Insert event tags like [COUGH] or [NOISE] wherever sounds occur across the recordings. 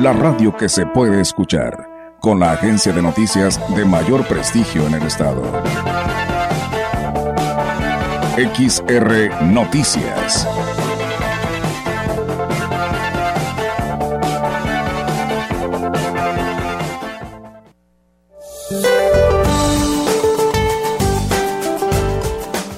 la radio que se puede escuchar, con la agencia de noticias de mayor prestigio en el estado. XR Noticias.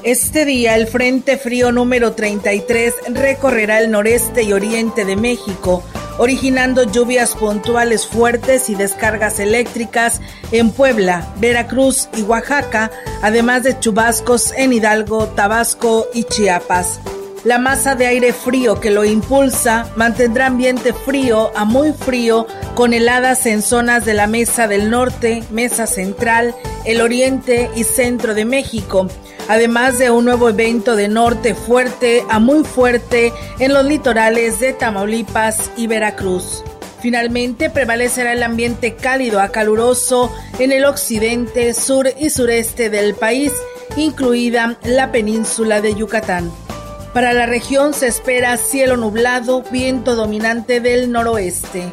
Este día el Frente Frío número 33 recorrerá el noreste y oriente de México originando lluvias puntuales fuertes y descargas eléctricas en Puebla, Veracruz y Oaxaca, además de chubascos en Hidalgo, Tabasco y Chiapas. La masa de aire frío que lo impulsa mantendrá ambiente frío a muy frío con heladas en zonas de la Mesa del Norte, Mesa Central, el Oriente y Centro de México, además de un nuevo evento de norte fuerte a muy fuerte en los litorales de Tamaulipas y Veracruz. Finalmente prevalecerá el ambiente cálido a caluroso en el occidente, sur y sureste del país, incluida la península de Yucatán. Para la región se espera cielo nublado, viento dominante del noroeste.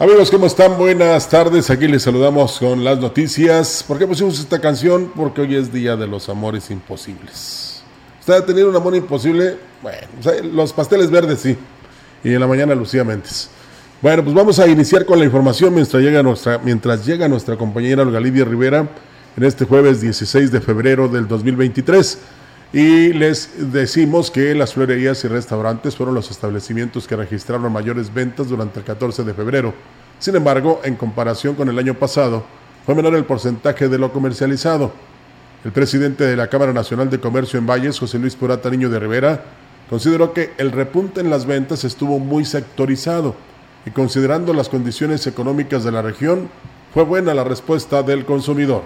Amigos, ¿cómo están? Buenas tardes. Aquí les saludamos con las noticias. ¿Por qué pusimos esta canción? Porque hoy es Día de los Amores Imposibles. ¿Usted ha tenido un amor imposible? Bueno, los pasteles verdes sí. Y en la mañana Lucía Méndez. Bueno, pues vamos a iniciar con la información mientras llega nuestra, mientras llega nuestra compañera Olga Lidia Rivera en este jueves 16 de febrero del 2023. Y les decimos que las florerías y restaurantes fueron los establecimientos que registraron mayores ventas durante el 14 de febrero. Sin embargo, en comparación con el año pasado, fue menor el porcentaje de lo comercializado. El presidente de la Cámara Nacional de Comercio en Valles, José Luis Purata Niño de Rivera, consideró que el repunte en las ventas estuvo muy sectorizado y considerando las condiciones económicas de la región, fue buena la respuesta del consumidor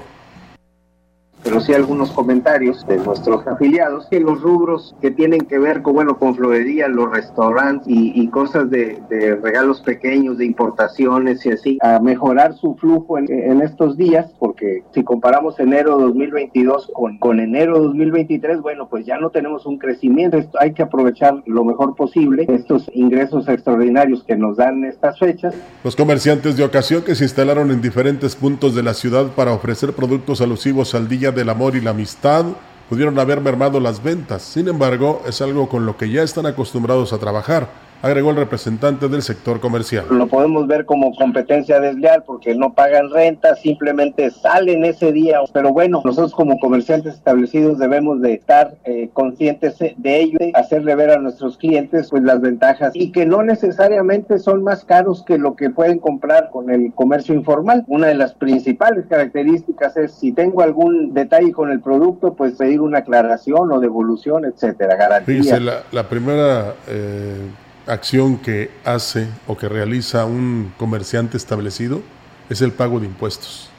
pero sí algunos comentarios de nuestros afiliados que los rubros que tienen que ver con, bueno, con florería, los restaurantes y, cosas de, regalos pequeños, de importaciones y así, a mejorar su flujo en, estos días, porque si comparamos enero 2022 con, con enero 2023, bueno, pues ya no tenemos un crecimiento, Esto hay que aprovechar lo mejor posible estos ingresos extraordinarios que nos dan estas fechas. Los comerciantes de ocasión que se instalaron en diferentes puntos de la ciudad para ofrecer productos alusivos al día del amor y la amistad pudieron haber mermado las ventas. Sin embargo, es algo con lo que ya están acostumbrados a trabajar agregó el representante del sector comercial. Lo podemos ver como competencia desleal porque no pagan renta, simplemente salen ese día. Pero bueno, nosotros como comerciantes establecidos debemos de estar eh, conscientes de ello, hacerle ver a nuestros clientes pues las ventajas y que no necesariamente son más caros que lo que pueden comprar con el comercio informal. Una de las principales características es si tengo algún detalle con el producto, pues pedir una aclaración o devolución, etcétera, garantía. la, la primera eh acción que hace o que realiza un comerciante establecido es el pago de impuestos.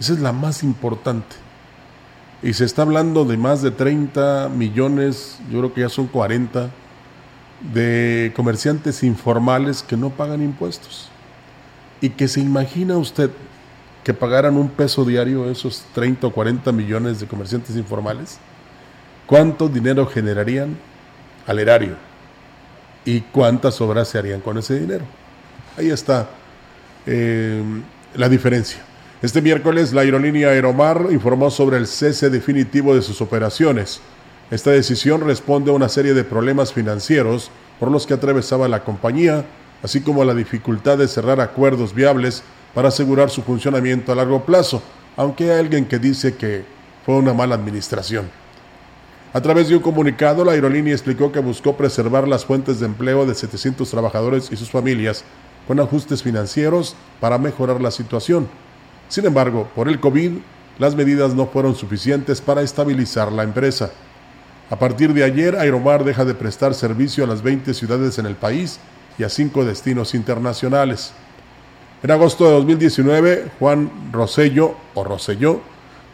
Esa es la más importante. Y se está hablando de más de 30 millones, yo creo que ya son 40, de comerciantes informales que no pagan impuestos. Y que se imagina usted que pagaran un peso diario esos 30 o 40 millones de comerciantes informales, ¿cuánto dinero generarían al erario? Y cuántas obras se harían con ese dinero. Ahí está eh, la diferencia. Este miércoles la aerolínea Aeromar informó sobre el cese definitivo de sus operaciones. Esta decisión responde a una serie de problemas financieros por los que atravesaba la compañía, así como a la dificultad de cerrar acuerdos viables para asegurar su funcionamiento a largo plazo, aunque hay alguien que dice que fue una mala administración. A través de un comunicado, la aerolínea explicó que buscó preservar las fuentes de empleo de 700 trabajadores y sus familias con ajustes financieros para mejorar la situación. Sin embargo, por el COVID, las medidas no fueron suficientes para estabilizar la empresa. A partir de ayer, Aeromar deja de prestar servicio a las 20 ciudades en el país y a cinco destinos internacionales. En agosto de 2019, Juan Rosello, o Rosselló,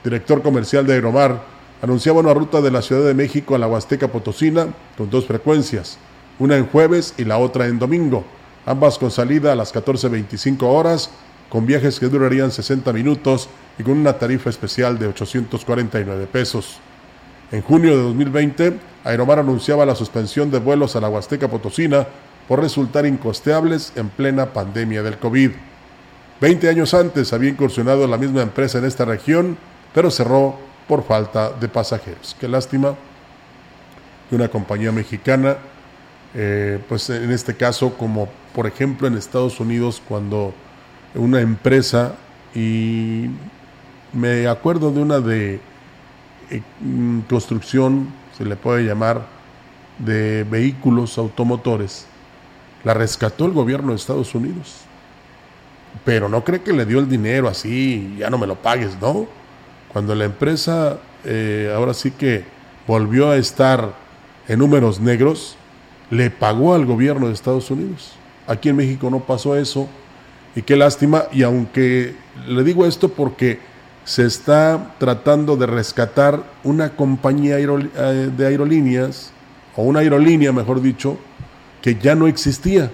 director comercial de Aeromar, anunciaba una ruta de la Ciudad de México a la Huasteca Potosina con dos frecuencias, una en jueves y la otra en domingo, ambas con salida a las 14.25 horas, con viajes que durarían 60 minutos y con una tarifa especial de 849 pesos. En junio de 2020, Aeromar anunciaba la suspensión de vuelos a la Huasteca Potosina por resultar incosteables en plena pandemia del COVID. Veinte años antes había incursionado la misma empresa en esta región, pero cerró por falta de pasajeros. Qué lástima que una compañía mexicana, eh, pues en este caso, como por ejemplo en Estados Unidos, cuando una empresa, y me acuerdo de una de eh, construcción, se le puede llamar, de vehículos automotores, la rescató el gobierno de Estados Unidos. Pero no cree que le dio el dinero así, ya no me lo pagues, ¿no? Cuando la empresa eh, ahora sí que volvió a estar en números negros, le pagó al gobierno de Estados Unidos. Aquí en México no pasó eso y qué lástima. Y aunque le digo esto porque se está tratando de rescatar una compañía eh, de aerolíneas, o una aerolínea, mejor dicho, que ya no existía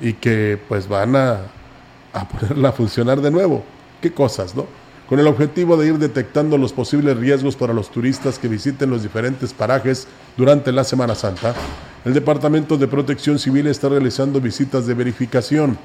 y que pues van a, a [LAUGHS] ponerla a funcionar de nuevo. Qué cosas, ¿no? Con el objetivo de ir detectando los posibles riesgos para los turistas que visiten los diferentes parajes durante la Semana Santa. El Departamento de Protección Civil está realizando visitas de verificación.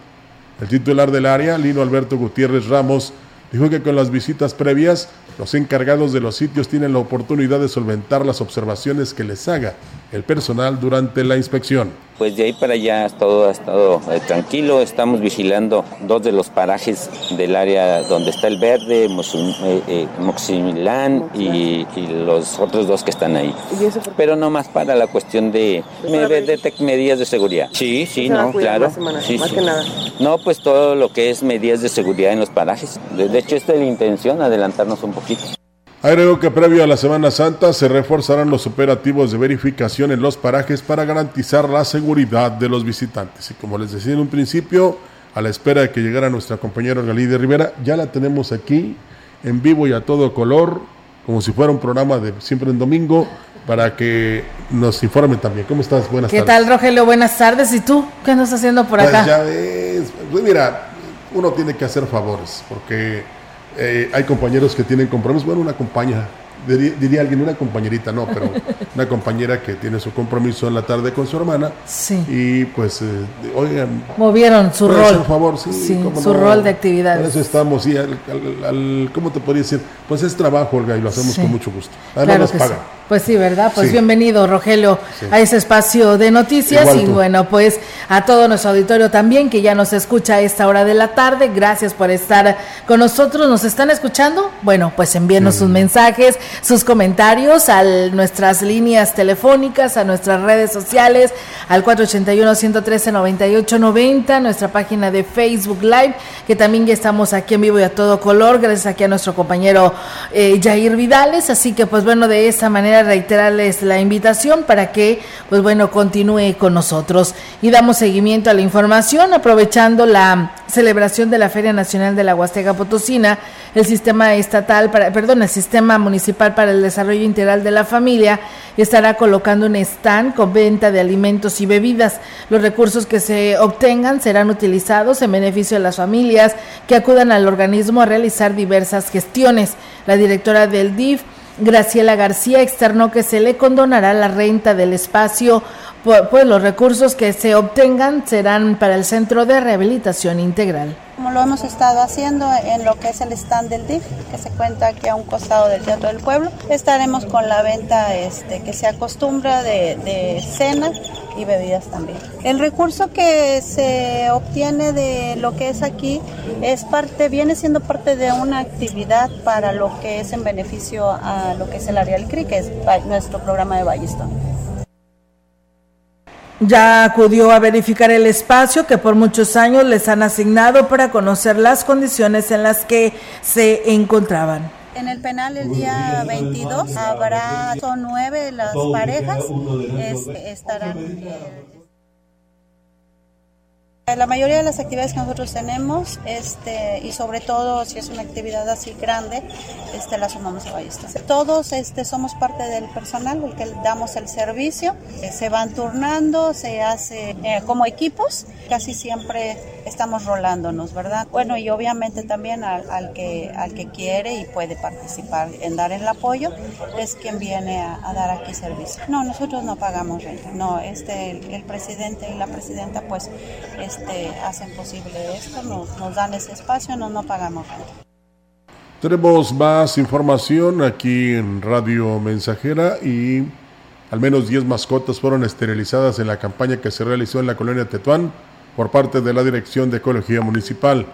El titular del área, Lino Alberto Gutiérrez Ramos, dijo que con las visitas previas, los encargados de los sitios tienen la oportunidad de solventar las observaciones que les haga el personal durante la inspección. Pues de ahí para allá todo ha estado eh, tranquilo, estamos vigilando dos de los parajes del área donde está el verde, eh, eh, Moximilán y, los otros dos que están ahí. Pero no más para la cuestión de, de, medidas de seguridad. Sí, sí, no, claro. Sí, más que nada. No, pues todo lo que es medidas de seguridad en los parajes. De, hecho, esta es la intención, adelantarnos un poquito. Agrego que previo a la Semana Santa se reforzarán los operativos de verificación en los parajes para garantizar la seguridad de los visitantes. Y como les decía en un principio, a la espera de que llegara nuestra compañera Galide Rivera, ya la tenemos aquí en vivo y a todo color, como si fuera un programa de siempre en domingo, para que nos informe también. ¿Cómo estás? Buenas tardes. ¿Qué tal, Rogelio? Buenas tardes. ¿Y tú? ¿Qué andas haciendo por pues acá? Ya ves, pues mira, uno tiene que hacer favores, porque eh, hay compañeros que tienen compromiso. Bueno, una compañera, diría, alguien, una compañerita, no, pero [LAUGHS] una compañera que tiene su compromiso en la tarde con su hermana. Sí. Y pues, eh, oigan. Movieron su rol. Por favor, sí. su rol de actividades. Por eso estamos, y al, ¿cómo te podría decir? Pues es trabajo, Olga, y lo hacemos con mucho gusto. Además nos pagan. Pues sí, ¿verdad? Pues bienvenido, Rogelio, a ese espacio de noticias y bueno, pues a todo nuestro auditorio también que ya nos escucha a esta hora de la tarde. Gracias por estar con nosotros. ¿Nos están escuchando? Bueno, pues envíenos sus mensajes, sus comentarios a nuestras líneas telefónicas, a nuestras redes sociales, al 481-113-9890, nuestra página de Facebook Live, que también ya estamos aquí en vivo y a todo color, gracias aquí a nuestro compañero eh, Jair Vidales. Así que pues bueno, de esa manera reiterarles la invitación para que, pues bueno, continúe con nosotros. Y damos seguimiento a la información, aprovechando la celebración de la Feria Nacional de la Huasteca Potosina, el sistema estatal, para, perdón, el sistema municipal para el desarrollo integral de la familia estará colocando un stand con venta de alimentos y bebidas. Los recursos que se obtengan serán utilizados en beneficio de las familias que acudan al organismo a realizar diversas gestiones. La directora del DIF Graciela García externó que se le condonará la renta del espacio pues los recursos que se obtengan serán para el Centro de Rehabilitación Integral. Como lo hemos estado haciendo en lo que es el stand del DIF, que se cuenta aquí a un costado del Teatro del Pueblo, estaremos con la venta este, que se acostumbra de, de cena y bebidas también. El recurso que se obtiene de lo que es aquí es parte, viene siendo parte de una actividad para lo que es en beneficio a lo que es el área del CRI, que es nuestro programa de Ballestón. Ya acudió a verificar el espacio que por muchos años les han asignado para conocer las condiciones en las que se encontraban. En el penal el día 22 habrá, son nueve las parejas, este, estarán... Eh, la mayoría de las actividades que nosotros tenemos, este, y sobre todo si es una actividad así grande, este, la sumamos a Ballesta. Todos este, somos parte del personal, el que damos el servicio, eh, se van turnando, se hace eh, como equipos, casi siempre estamos rolándonos, ¿verdad? Bueno, y obviamente también al, que, al que quiere y puede participar en dar el apoyo, es quien viene a, dar aquí servicio. No, nosotros no pagamos renta, no, este, el, presidente y la presidenta pues este, hacen posible esto, nos, nos dan ese espacio, no, no pagamos renta. Tenemos más información aquí en Radio Mensajera y al menos 10 mascotas fueron esterilizadas en la campaña que se realizó en la colonia Tetuán por parte de la Dirección de Ecología Municipal.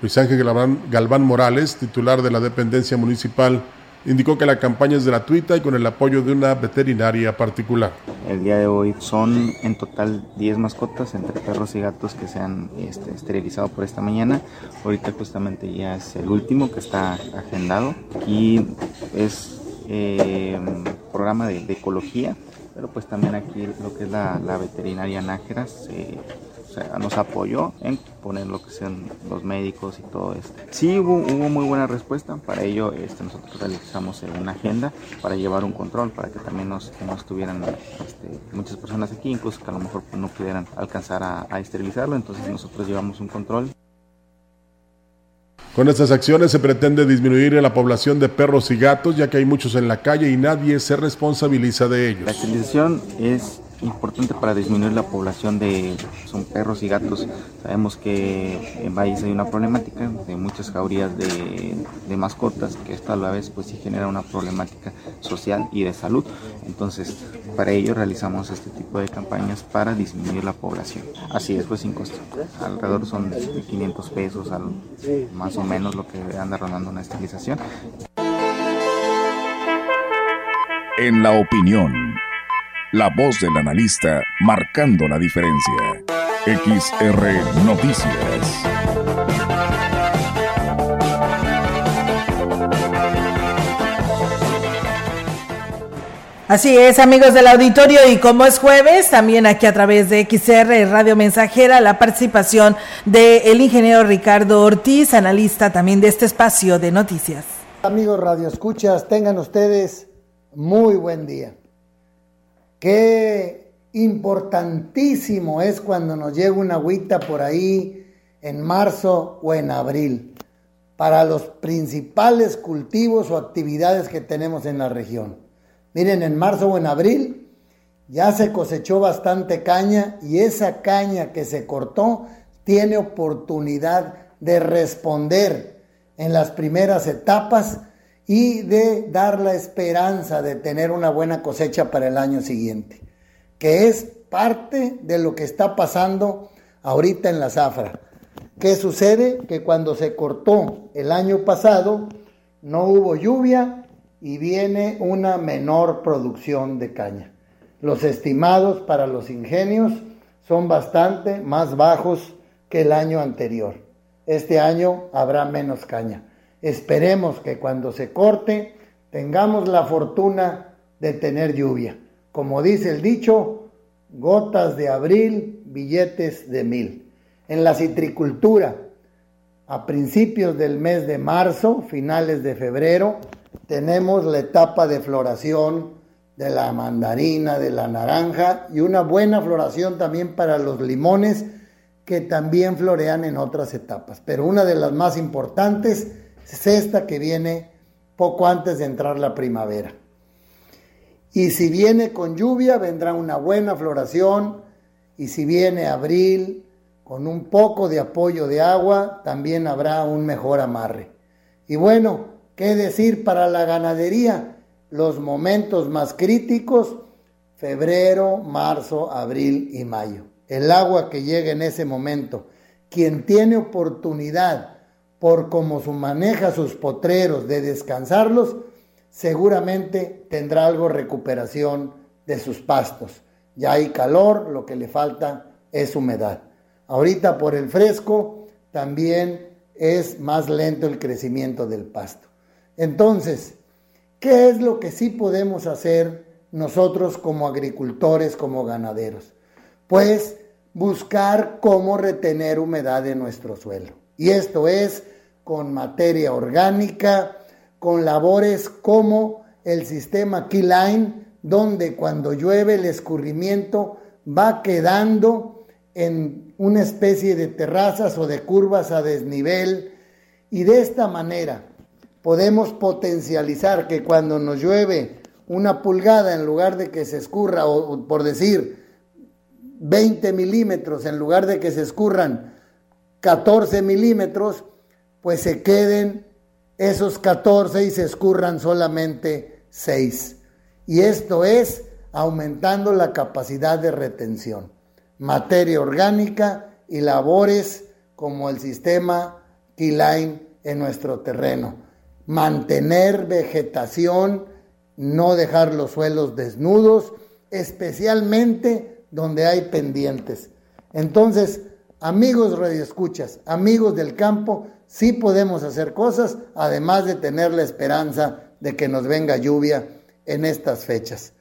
Luis Ángel Galván, Morales, titular de la dependencia municipal, indicó que la campaña es gratuita y con el apoyo de una veterinaria particular. El día de hoy son en total 10 mascotas entre perros y gatos que se han este, esterilizado por esta mañana. Ahorita justamente ya es el último que está agendado y es eh, programa de, ecología, pero pues también aquí lo que es la, veterinaria Nájeras nos apoyó en poner lo que sean los médicos y todo esto. Sí hubo, hubo muy buena respuesta, para ello este, nosotros realizamos una agenda para llevar un control, para que también nos, no estuvieran este, muchas personas aquí, incluso que a lo mejor no pudieran alcanzar a, a esterilizarlo, entonces nosotros llevamos un control. Con estas acciones se pretende disminuir la población de perros y gatos, ya que hay muchos en la calle y nadie se responsabiliza de ellos. La esterilización es importante para disminuir la población de son perros y gatos. Sabemos que en Valles hay una problemática de muchas jaurías de, mascotas, que esto a la vez pues sí genera una problemática social y de salud. Entonces, para ello realizamos este tipo de campañas para disminuir la población. Así es, pues sin costo. Alrededor son 500 pesos, más o menos lo que anda rondando una estilización. En la opinión la voz del analista marcando la diferencia. XR Noticias. Así es, amigos del auditorio, y como es jueves, también aquí a través de XR Radio Mensajera, la participación del ingeniero Ricardo Ortiz, analista también de este espacio de noticias. Amigos Radio Escuchas, tengan ustedes muy buen día. Qué importantísimo es cuando nos llega una agüita por ahí en marzo o en abril para los principales cultivos o actividades que tenemos en la región. Miren, en marzo o en abril ya se cosechó bastante caña y esa caña que se cortó tiene oportunidad de responder en las primeras etapas y de dar la esperanza de tener una buena cosecha para el año siguiente, que es parte de lo que está pasando ahorita en la zafra. ¿Qué sucede? Que cuando se cortó el año pasado no hubo lluvia y viene una menor producción de caña. Los estimados para los ingenios son bastante más bajos que el año anterior. Este año habrá menos caña. Esperemos que cuando se corte tengamos la fortuna de tener lluvia. Como dice el dicho, gotas de abril, billetes de mil. En la citricultura, a principios del mes de marzo, finales de febrero, tenemos la etapa de floración de la mandarina, de la naranja y una buena floración también para los limones que también florean en otras etapas. Pero una de las más importantes es esta que viene poco antes de entrar la primavera. Y si viene con lluvia, vendrá una buena floración. Y si viene abril, con un poco de apoyo de agua, también habrá un mejor amarre. Y bueno, ¿qué decir para la ganadería? Los momentos más críticos, febrero, marzo, abril y mayo. El agua que llega en ese momento. Quien tiene oportunidad por cómo su maneja sus potreros de descansarlos, seguramente tendrá algo recuperación de sus pastos. Ya hay calor, lo que le falta es humedad. Ahorita por el fresco también es más lento el crecimiento del pasto. Entonces, ¿qué es lo que sí podemos hacer nosotros como agricultores, como ganaderos? Pues buscar cómo retener humedad en nuestro suelo. Y esto es con materia orgánica, con labores como el sistema Keyline, donde cuando llueve el escurrimiento va quedando en una especie de terrazas o de curvas a desnivel. Y de esta manera podemos potencializar que cuando nos llueve una pulgada en lugar de que se escurra o por decir 20 milímetros en lugar de que se escurran 14 milímetros, pues se queden esos 14 y se escurran solamente 6. Y esto es aumentando la capacidad de retención. Materia orgánica y labores como el sistema Keyline en nuestro terreno. Mantener vegetación, no dejar los suelos desnudos, especialmente donde hay pendientes. Entonces, amigos radioescuchas, amigos del campo, sí podemos hacer cosas, además de tener la esperanza de que nos venga lluvia en estas fechas.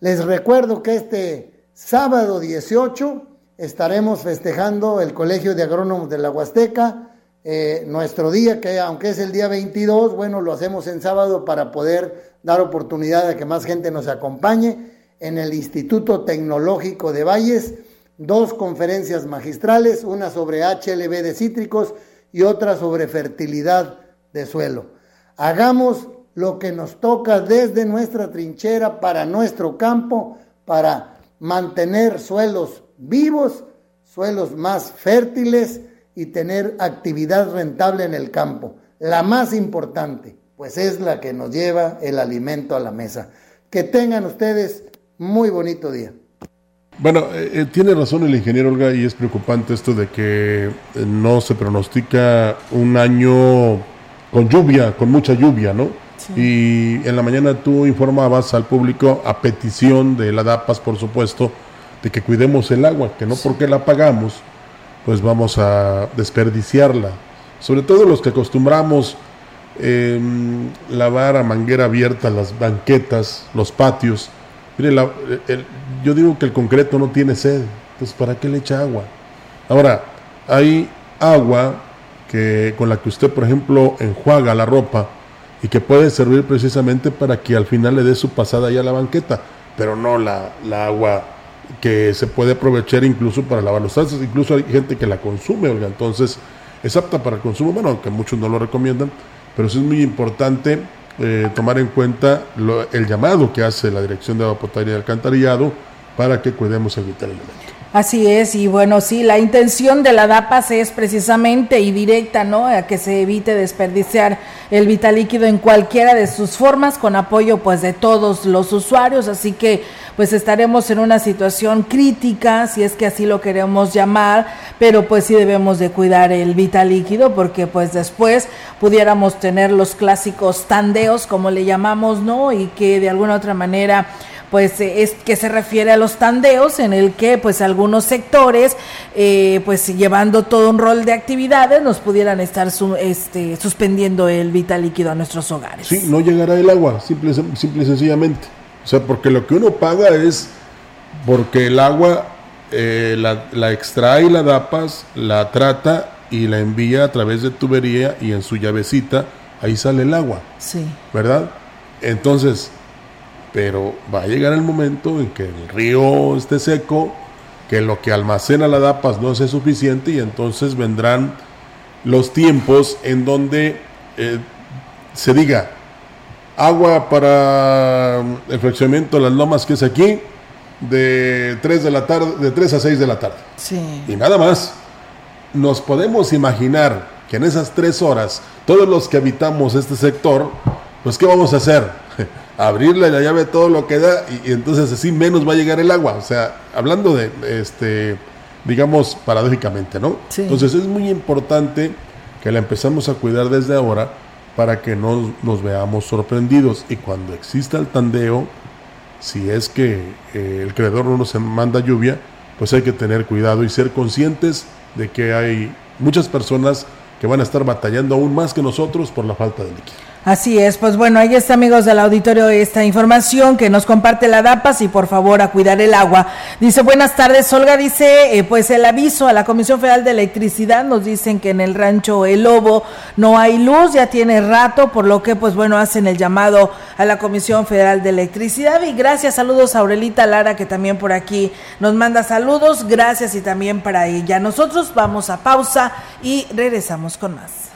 Les recuerdo que este sábado 18 estaremos festejando el Colegio de Agrónomos de la Huasteca, eh, nuestro día, que aunque es el día 22, bueno, lo hacemos en sábado para poder dar oportunidad a que más gente nos acompañe en el Instituto Tecnológico de Valles, dos conferencias magistrales, una sobre HLB de cítricos y otra sobre fertilidad de suelo. Hagamos lo que nos toca desde nuestra trinchera para nuestro campo, para mantener suelos vivos, suelos más fértiles y tener actividad rentable en el campo. La más importante, pues es la que nos lleva el alimento a la mesa. Que tengan ustedes muy bonito día. Bueno, eh, eh, tiene razón el ingeniero Olga y es preocupante esto de que eh, no se pronostica un año con lluvia, con mucha lluvia, ¿no? Y en la mañana tú informabas al público a petición de la DAPAS, por supuesto, de que cuidemos el agua, que no porque la pagamos, pues vamos a desperdiciarla. Sobre todo los que acostumbramos em, lavar a manguera abierta las banquetas, los patios, Mire, yo digo que el concreto no tiene sed, entonces ¿para qué le echa agua? Ahora, hay agua que, con la que usted, por ejemplo, enjuaga la ropa y que puede servir precisamente para que al final le dé su pasada ya a la banqueta, pero no la, agua que se puede aprovechar incluso para lavar los trastes, incluso hay gente que la consume, oiga, entonces es apta para el consumo, bueno, aunque muchos no lo recomiendan, pero sí es muy importante eh, tomar en cuenta el llamado que hace la Dirección de Agua Potable y Alcantarillado para que cuidemos el elemento. Así es, y bueno, sí, la intención de la DAPAS es precisamente y directa, ¿no? A que se evite desperdiciar el vital líquido en cualquiera de sus formas, con apoyo pues de todos los usuarios, así que pues estaremos en una situación crítica, si es que así lo queremos llamar, pero pues sí debemos de cuidar el vital líquido porque pues después pudiéramos tener los clásicos tandeos, como le llamamos, ¿no? Y que de alguna otra manera pues es que se refiere a los tandeos en el que pues algunos sectores eh, pues llevando todo un rol de actividades nos pudieran estar este, suspendiendo el vital líquido a nuestros hogares. Sí, no llegará el agua, simple, simple y sencillamente. O sea, porque lo que uno paga es porque el agua eh, la, extrae la DAPAS, la trata y la envía a través de tubería y en su llavecita ahí sale el agua. Sí. ¿Verdad? Entonces, pero va a llegar el momento en que el río esté seco, que lo que almacena la DAPAS no sea suficiente y entonces vendrán los tiempos en donde eh, se diga, agua para mm, el fraccionamiento de las lomas que es aquí de 3 de la tarde, de 3 a 6 de la tarde. Sí. Y nada más. Nos podemos imaginar que en esas tres horas, todos los que habitamos este sector, pues ¿qué vamos a hacer? Abrirle la llave todo lo que da y, y entonces así menos va a llegar el agua. O sea, hablando de, este, digamos, paradójicamente, ¿no? Sí. Entonces es muy importante que la empezamos a cuidar desde ahora para que no nos veamos sorprendidos y cuando exista el tandeo, si es que eh, el creador no nos manda lluvia, pues hay que tener cuidado y ser conscientes de que hay muchas personas que van a estar batallando aún más que nosotros por la falta de líquido. Así es, pues bueno, ahí está amigos del auditorio esta información que nos comparte la DAPAS y por favor a cuidar el agua. Dice, buenas tardes, Olga dice, eh, pues el aviso a la Comisión Federal de Electricidad, nos dicen que en el rancho El Lobo no hay luz, ya tiene rato, por lo que pues bueno, hacen el llamado a la Comisión Federal de Electricidad y gracias, saludos a Aurelita Lara que también por aquí nos manda saludos, gracias y también para ella. Nosotros vamos a pausa y regresamos con más.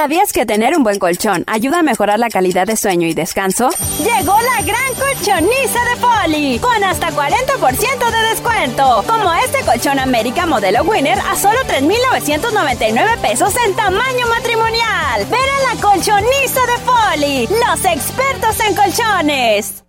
¿Sabías que tener un buen colchón ayuda a mejorar la calidad de sueño y descanso? Llegó la gran colchoniza de Poli, con hasta 40% de descuento. Como este colchón América modelo Winner a solo 3,999 pesos en tamaño matrimonial. Ven a la colchoniza de Poli, los expertos en colchones.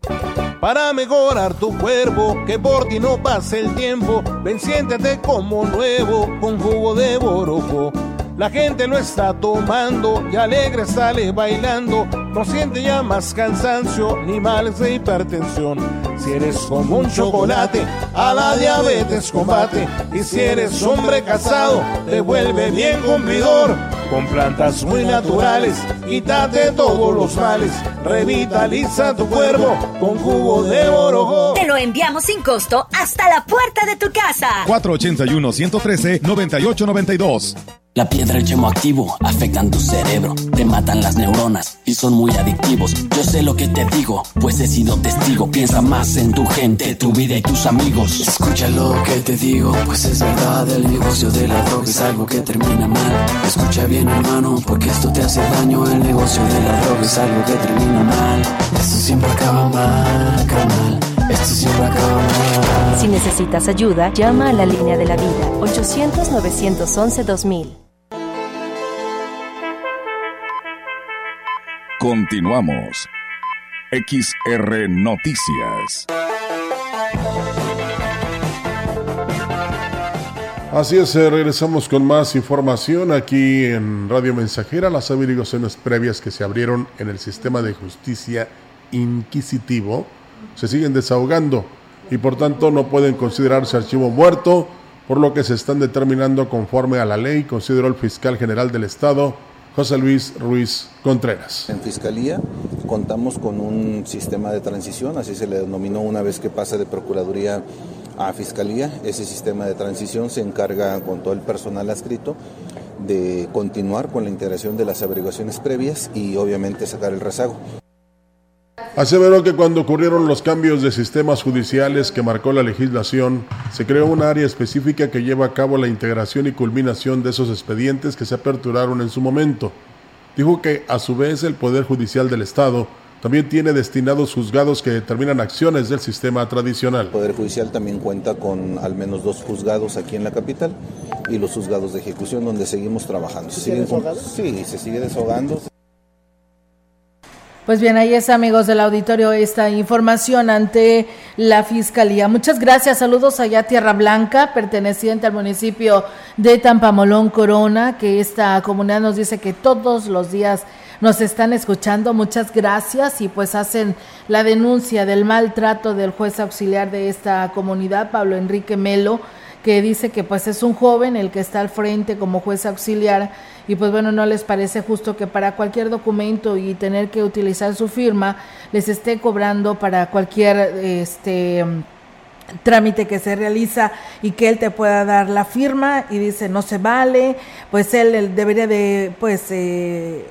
Para mejorar tu cuerpo, que por ti no pase el tiempo, ven siéntete como nuevo con jugo de borojo. La gente lo está tomando y alegre sale bailando. No siente ya más cansancio ni males de hipertensión. Si eres como un chocolate, a la diabetes combate. Y si eres hombre casado, te vuelve bien cumplidor. Con plantas muy naturales, quítate todos los males. Revitaliza tu cuerpo con jugo de borojo. Te lo enviamos sin costo hasta la puerta de tu casa. 481-113-9892. La piedra y el yemo activo afectan tu cerebro, te matan las neuronas y son muy adictivos. Yo sé lo que te digo, pues he sido testigo. Piensa más en tu gente, tu vida y tus amigos. Escucha lo que te digo, pues es verdad. El negocio de la droga es algo que termina mal. Escucha bien, hermano, porque esto te hace daño. El negocio de la droga es algo que termina mal. Esto siempre acaba mal, acaba mal. Esto siempre acaba mal. Si necesitas ayuda, llama a la línea de la vida 800-911-2000. Continuamos. XR Noticias. Así es, eh, regresamos con más información aquí en Radio Mensajera, las averiguaciones previas que se abrieron en el sistema de justicia inquisitivo se siguen desahogando y por tanto no pueden considerarse archivo muerto, por lo que se están determinando conforme a la ley, consideró el fiscal general del Estado, José Luis Ruiz Contreras. En Fiscalía contamos con un sistema de transición, así se le denominó una vez que pasa de Procuraduría a Fiscalía. Ese sistema de transición se encarga con todo el personal adscrito de continuar con la integración de las averiguaciones previas y obviamente sacar el rezago. Aseveró que cuando ocurrieron los cambios de sistemas judiciales que marcó la legislación, se creó un área específica que lleva a cabo la integración y culminación de esos expedientes que se aperturaron en su momento. Dijo que, a su vez, el Poder Judicial del Estado también tiene destinados juzgados que determinan acciones del sistema tradicional. El Poder Judicial también cuenta con al menos dos juzgados aquí en la capital y los juzgados de ejecución donde seguimos trabajando. ¿Se sigue desahogando? Sí, se sigue desahogando. Pues bien, ahí es, amigos del auditorio, esta información ante la Fiscalía. Muchas gracias. Saludos allá Tierra Blanca, perteneciente al municipio de Tampamolón, Corona, que esta comunidad nos dice que todos los días nos están escuchando. Muchas gracias y pues hacen la denuncia del maltrato del juez auxiliar de esta comunidad, Pablo Enrique Melo que dice que pues es un joven el que está al frente como juez auxiliar y pues bueno, no les parece justo que para cualquier documento y tener que utilizar su firma les esté cobrando para cualquier este trámite que se realiza y que él te pueda dar la firma y dice no se vale, pues él, debería de pues eh,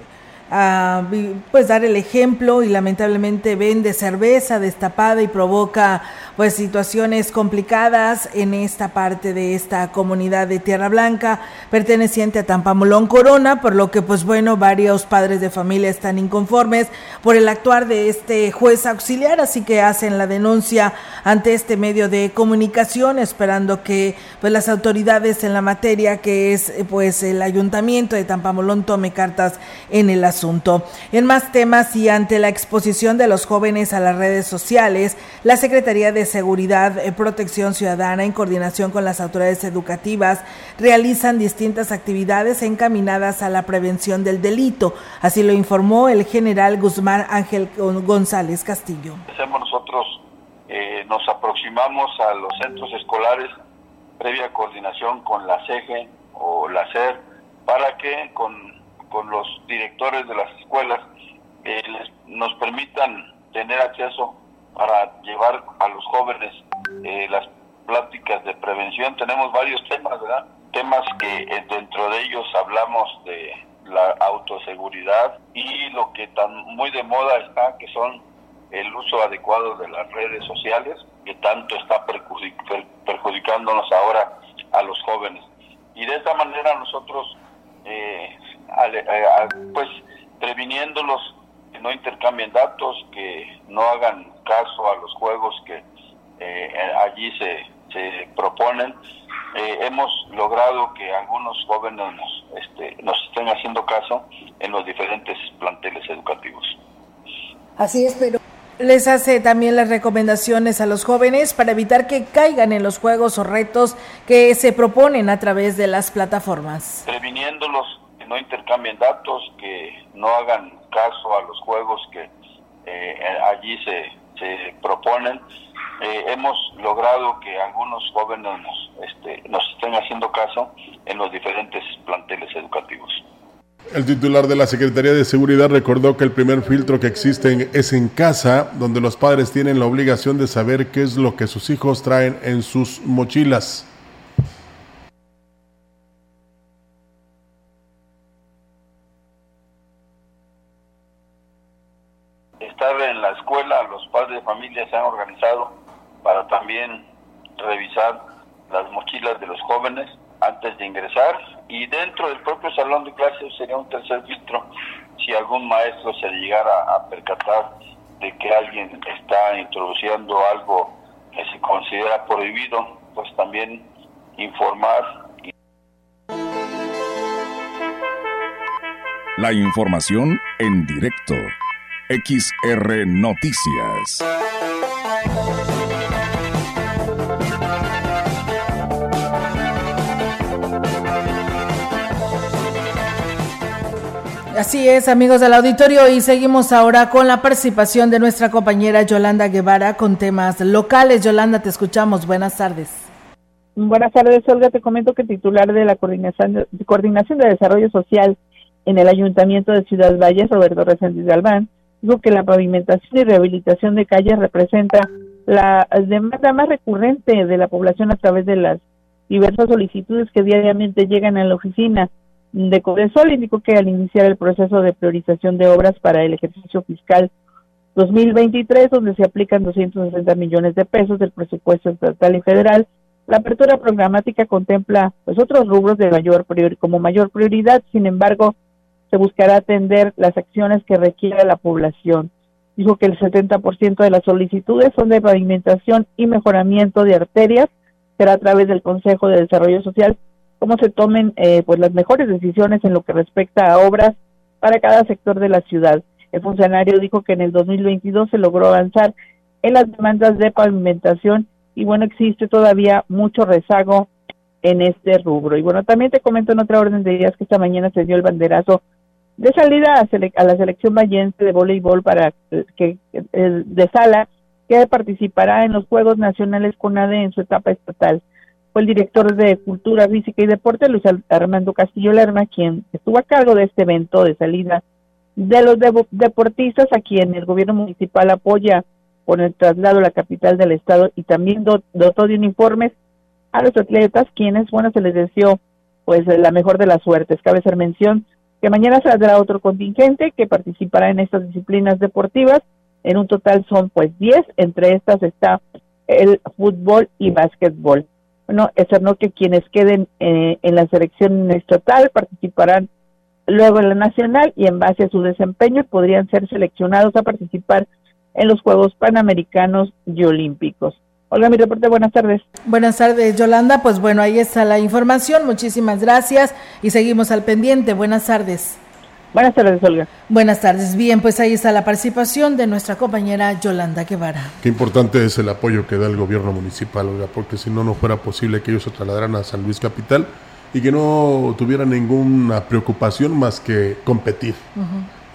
pues dar el ejemplo y lamentablemente vende cerveza destapada y provoca pues situaciones complicadas en esta parte de esta comunidad de Tierra Blanca perteneciente a Tampamolón Corona, por lo que pues bueno, varios padres de familia están inconformes por el actuar de este juez auxiliar, así que hacen la denuncia ante este medio de comunicación esperando que pues las autoridades en la materia que es pues el ayuntamiento de Tampamolón tome cartas en el asunto. En más temas y ante la exposición de los jóvenes a las redes sociales, la Secretaría de Seguridad, y eh, Protección Ciudadana, en coordinación con las autoridades educativas, realizan distintas actividades encaminadas a la prevención del delito. Así lo informó el general Guzmán Ángel González Castillo. Nosotros eh, nos aproximamos a los centros escolares previa coordinación con la CEGE o la SER para que con, los directores de las escuelas eh, nos permitan tener acceso para llevar a los jóvenes eh, las pláticas de prevención. Tenemos varios temas, ¿verdad? Temas que eh, dentro de ellos hablamos de la autoseguridad y lo que tan muy de moda está, que son el uso adecuado de las redes sociales, que tanto está perjudicándonos ahora a los jóvenes. Y de esta manera nosotros, eh, pues previniéndolos que no intercambien datos, que no hagan caso a los juegos que eh, allí se, se proponen. Eh, hemos logrado que algunos jóvenes nos, este, nos estén haciendo caso en los diferentes planteles educativos. Así es, pero les hace también las recomendaciones a los jóvenes para evitar que caigan en los juegos o retos que se proponen a través de las plataformas. Previniéndolos que no intercambien datos, que no hagan caso a los juegos que eh, allí se, se proponen, eh, hemos logrado que algunos jóvenes nos, este, nos estén haciendo caso en los diferentes planteles educativos. El titular de la Secretaría de Seguridad recordó que el primer filtro que existe es en casa, donde los padres tienen la obligación de saber qué es lo que sus hijos traen en sus mochilas. En la escuela, los padres de familia se han organizado para también revisar las mochilas de los jóvenes antes de ingresar y dentro del propio salón de clases sería un tercer filtro si algún maestro se llegara a percatar de que alguien está introduciendo algo que se considera prohibido, pues también informar. La información en directo. XR Noticias. Así es, amigos del auditorio, y seguimos ahora con la participación de nuestra compañera Yolanda Guevara con temas locales. Yolanda, te escuchamos. Buenas tardes. Buenas tardes, Olga. Te comento que el titular de la Coordinación, Coordinación de Desarrollo Social en el Ayuntamiento de Ciudad Valles, Roberto Reséndiz Galván, digo que la pavimentación y rehabilitación de calles representa la demanda más recurrente de la población a través de las diversas solicitudes que diariamente llegan a la oficina de Cobresol. Indicó que al iniciar el proceso de priorización de obras para el ejercicio fiscal 2023, donde se aplican 260 millones de pesos del presupuesto estatal y federal, la apertura programática contempla pues otros rubros de mayor prior, como mayor prioridad. Sin embargo, se buscará atender las acciones que requiere la población. Dijo que el 70% de las solicitudes son de pavimentación y mejoramiento de arterias. Será a través del Consejo de Desarrollo Social cómo se tomen eh, pues las mejores decisiones en lo que respecta a obras para cada sector de la ciudad. El funcionario dijo que en el 2022 se logró avanzar en las demandas de pavimentación y bueno, existe todavía mucho rezago en este rubro. Y bueno, también te comento en otra orden de ideas que esta mañana se dio el banderazo de salida a, la selección vallense de voleibol para que de sala que participará en los Juegos Nacionales CONADE en su etapa estatal. Fue el director de Cultura Física y Deporte, Luis Armando Castillo Lerma, quien estuvo a cargo de este evento de salida de los deportistas a quien el gobierno municipal apoya con el traslado a la capital del estado y también dotó de uniformes a los atletas, quienes, bueno, se les deseó pues la mejor de las suertes. Cabe hacer mención que mañana saldrá otro contingente que participará en estas disciplinas deportivas en un total son pues 10, entre estas está el fútbol y básquetbol. Bueno, es que quienes queden eh, en la selección estatal participarán luego en la nacional y en base a su desempeño podrían ser seleccionados a participar en los Juegos Panamericanos y Olímpicos. Hola, mi reporte, buenas tardes. Buenas tardes, Yolanda. Pues bueno, ahí está la información. Muchísimas gracias y seguimos al pendiente. Buenas tardes. Buenas tardes, Olga. Buenas tardes. Bien, pues ahí está la participación de nuestra compañera Yolanda Guevara. Qué importante es el apoyo que da el gobierno municipal, Olga, porque si no, no fuera posible que ellos se trasladaran a San Luis Capital y que no tuvieran ninguna preocupación más que competir.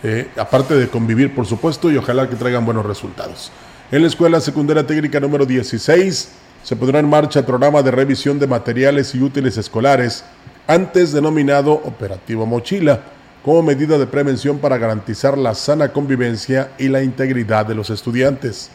Eh, aparte de convivir, por supuesto, y ojalá que traigan buenos resultados. En la Escuela Secundaria Técnica número 16 se pondrá en marcha el programa de revisión de materiales y útiles escolares, antes denominado Operativo Mochila como medida de prevención para garantizar la sana convivencia y la integridad de los estudiantes.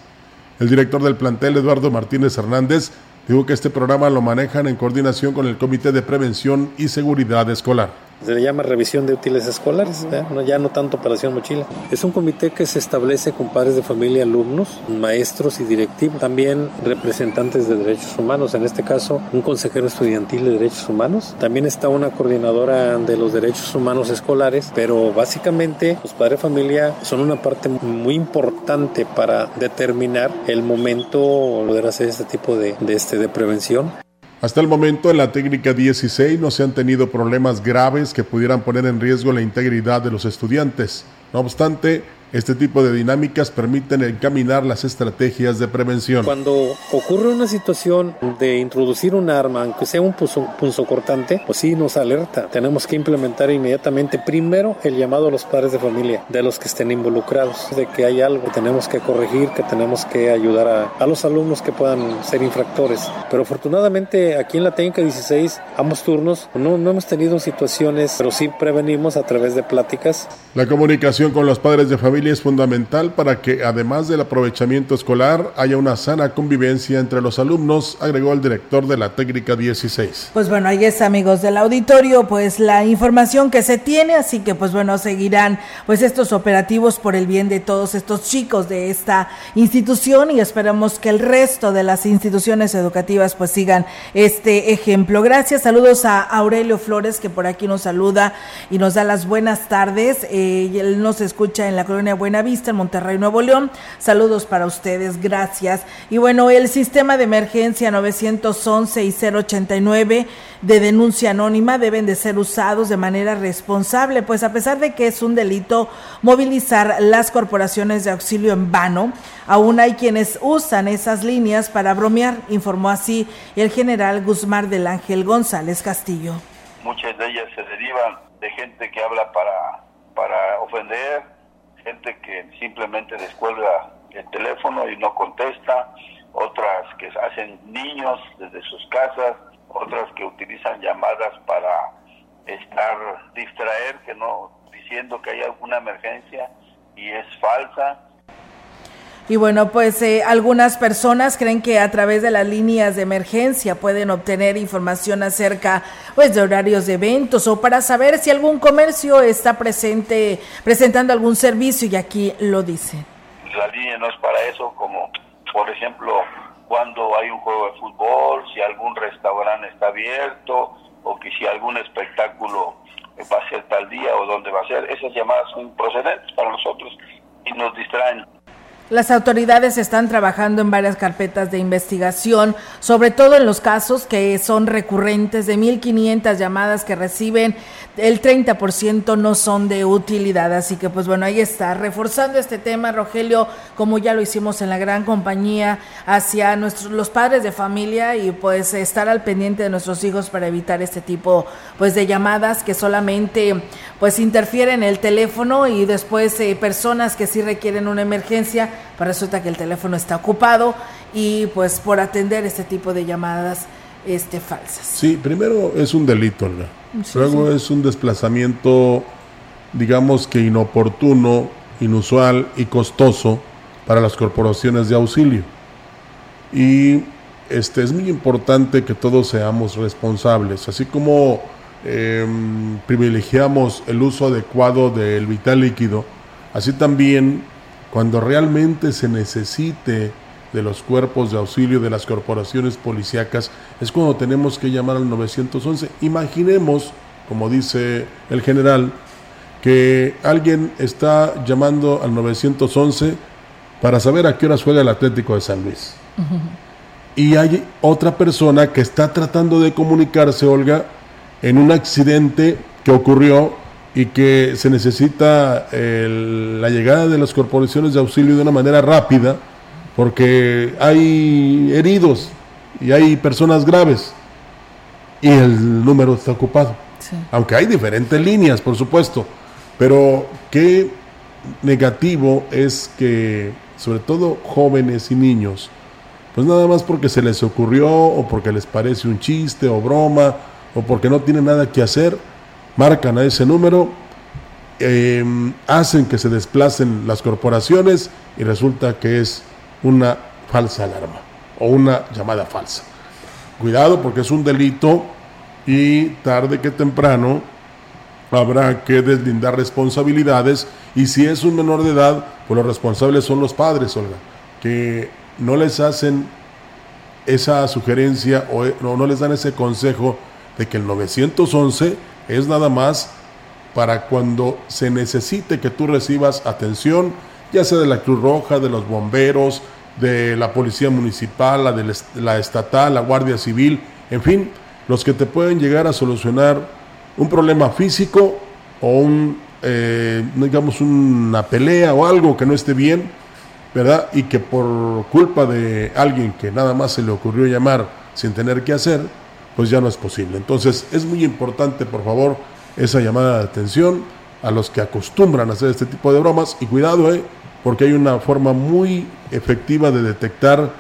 El director del plantel, Eduardo Martínez Hernández, dijo que este programa lo manejan en coordinación con el Comité de Prevención y Seguridad Escolar se le llama revisión de útiles escolares, ya no tanto operación mochila. Es un comité que se establece con padres de familia, alumnos, maestros y directivos, también representantes de derechos humanos, en este caso un consejero estudiantil de derechos humanos, también está una coordinadora de los derechos humanos escolares, pero básicamente los padres de familia son una parte muy importante para determinar el momento poder hacer este tipo de, de, este, de prevención. Hasta el momento en la técnica 16 no se han tenido problemas graves que pudieran poner en riesgo la integridad de los estudiantes. No obstante, este tipo de dinámicas permiten encaminar las estrategias de prevención. Cuando ocurre una situación de introducir un arma, aunque sea un punzo, cortante, pues sí nos alerta. Tenemos que implementar inmediatamente primero el llamado a los padres de familia, de los que estén involucrados, de que hay algo que tenemos que corregir, que tenemos que ayudar a, a los alumnos que puedan ser infractores. Pero afortunadamente aquí en la técnica 16, ambos turnos, no, no hemos tenido situaciones, pero sí prevenimos a través de pláticas. La comunicación con los padres de familia es fundamental para que, además del aprovechamiento escolar, haya una sana convivencia entre los alumnos, agregó el director de la técnica 16. Pues bueno, ahí es amigos del auditorio, pues la información que se tiene, así que pues bueno, seguirán pues estos operativos por el bien de todos estos chicos de esta institución y esperamos que el resto de las instituciones educativas pues sigan este ejemplo. Gracias, saludos a Aurelio Flores que por aquí nos saluda y nos da las buenas tardes. Eh, él nos escucha en la colonia Buenavista, en Monterrey, Nuevo León. Saludos para ustedes, gracias. Y bueno, el sistema de emergencia 911 y 089 de denuncia anónima deben de ser usados de manera responsable, pues a pesar de que es un delito movilizar las corporaciones de auxilio en vano, aún hay quienes usan esas líneas para bromear, informó así el general Guzmán del Ángel González Castillo. Muchas de ellas se derivan de gente que habla para, para ofender, gente que simplemente descuelga el teléfono y no contesta, otras que hacen niños desde sus casas, otras que utilizan llamadas para estar distraer, que no diciendo que hay alguna emergencia y es falsa. Y bueno, pues eh, algunas personas creen que a través de las líneas de emergencia pueden obtener información acerca pues de horarios de eventos o para saber si algún comercio está presente presentando algún servicio y aquí lo dice. La línea no es para eso, como por ejemplo cuando hay un juego de fútbol, si algún restaurante está abierto o que si algún espectáculo va a ser tal día o dónde va a ser. Esas llamadas son procedentes para nosotros y nos distraen. Las autoridades están trabajando en varias carpetas de investigación, sobre todo en los casos que son recurrentes de 1.500 llamadas que reciben, el 30% no son de utilidad. Así que pues bueno, ahí está, reforzando este tema, Rogelio, como ya lo hicimos en la gran compañía, hacia nuestros, los padres de familia y pues estar al pendiente de nuestros hijos para evitar este tipo pues de llamadas que solamente pues interfiere en el teléfono y después eh, personas que sí requieren una emergencia, pues resulta que el teléfono está ocupado y pues por atender este tipo de llamadas este falsas. Sí, primero es un delito, Luego es un desplazamiento digamos que inoportuno, inusual y costoso para las corporaciones de auxilio. Y este, es muy importante que todos seamos responsables, así como em, privilegiamos el uso adecuado del vital líquido, así también cuando realmente se necesite de los cuerpos de auxilio de las corporaciones policíacas, es cuando tenemos que llamar al 911. Imaginemos, como dice el general, que alguien está llamando al 911 para saber a qué horas juega el Atlético de San Luis. Y hay otra persona que está tratando de comunicarse, Olga, en un accidente que ocurrió y que se necesita la llegada de las corporaciones de auxilio de una manera rápida, porque hay heridos y hay personas graves y el número está ocupado. Aunque hay diferentes líneas, por supuesto. Pero qué negativo es que, sobre todo jóvenes y niños, pues nada más porque se les ocurrió o porque les parece un chiste o broma o porque no tienen nada que hacer, marcan a ese número, em, hacen que se desplacen las corporaciones y resulta que es una falsa alarma o una llamada falsa. Cuidado porque es un delito y tarde que temprano habrá que deslindar responsabilidades y si es un menor de edad, pues los responsables son los padres, Olga, que no les hacen esa sugerencia o no, no les dan ese consejo de que el 911 es nada más para cuando se necesite que tú recibas atención, ya sea de la Cruz Roja, de los bomberos, de la Policía Municipal, la de la estatal, la Guardia Civil, en fin, los que te pueden llegar a solucionar un problema físico o un, eh, digamos, una pelea o algo que no esté bien, ¿verdad? Y que por culpa de alguien que nada más se le ocurrió llamar sin tener que hacer, pues ya no es posible. Entonces es muy importante, por favor, esa llamada de atención a los que acostumbran a hacer este tipo de bromas y cuidado, ¿eh? porque hay una forma muy efectiva de detectar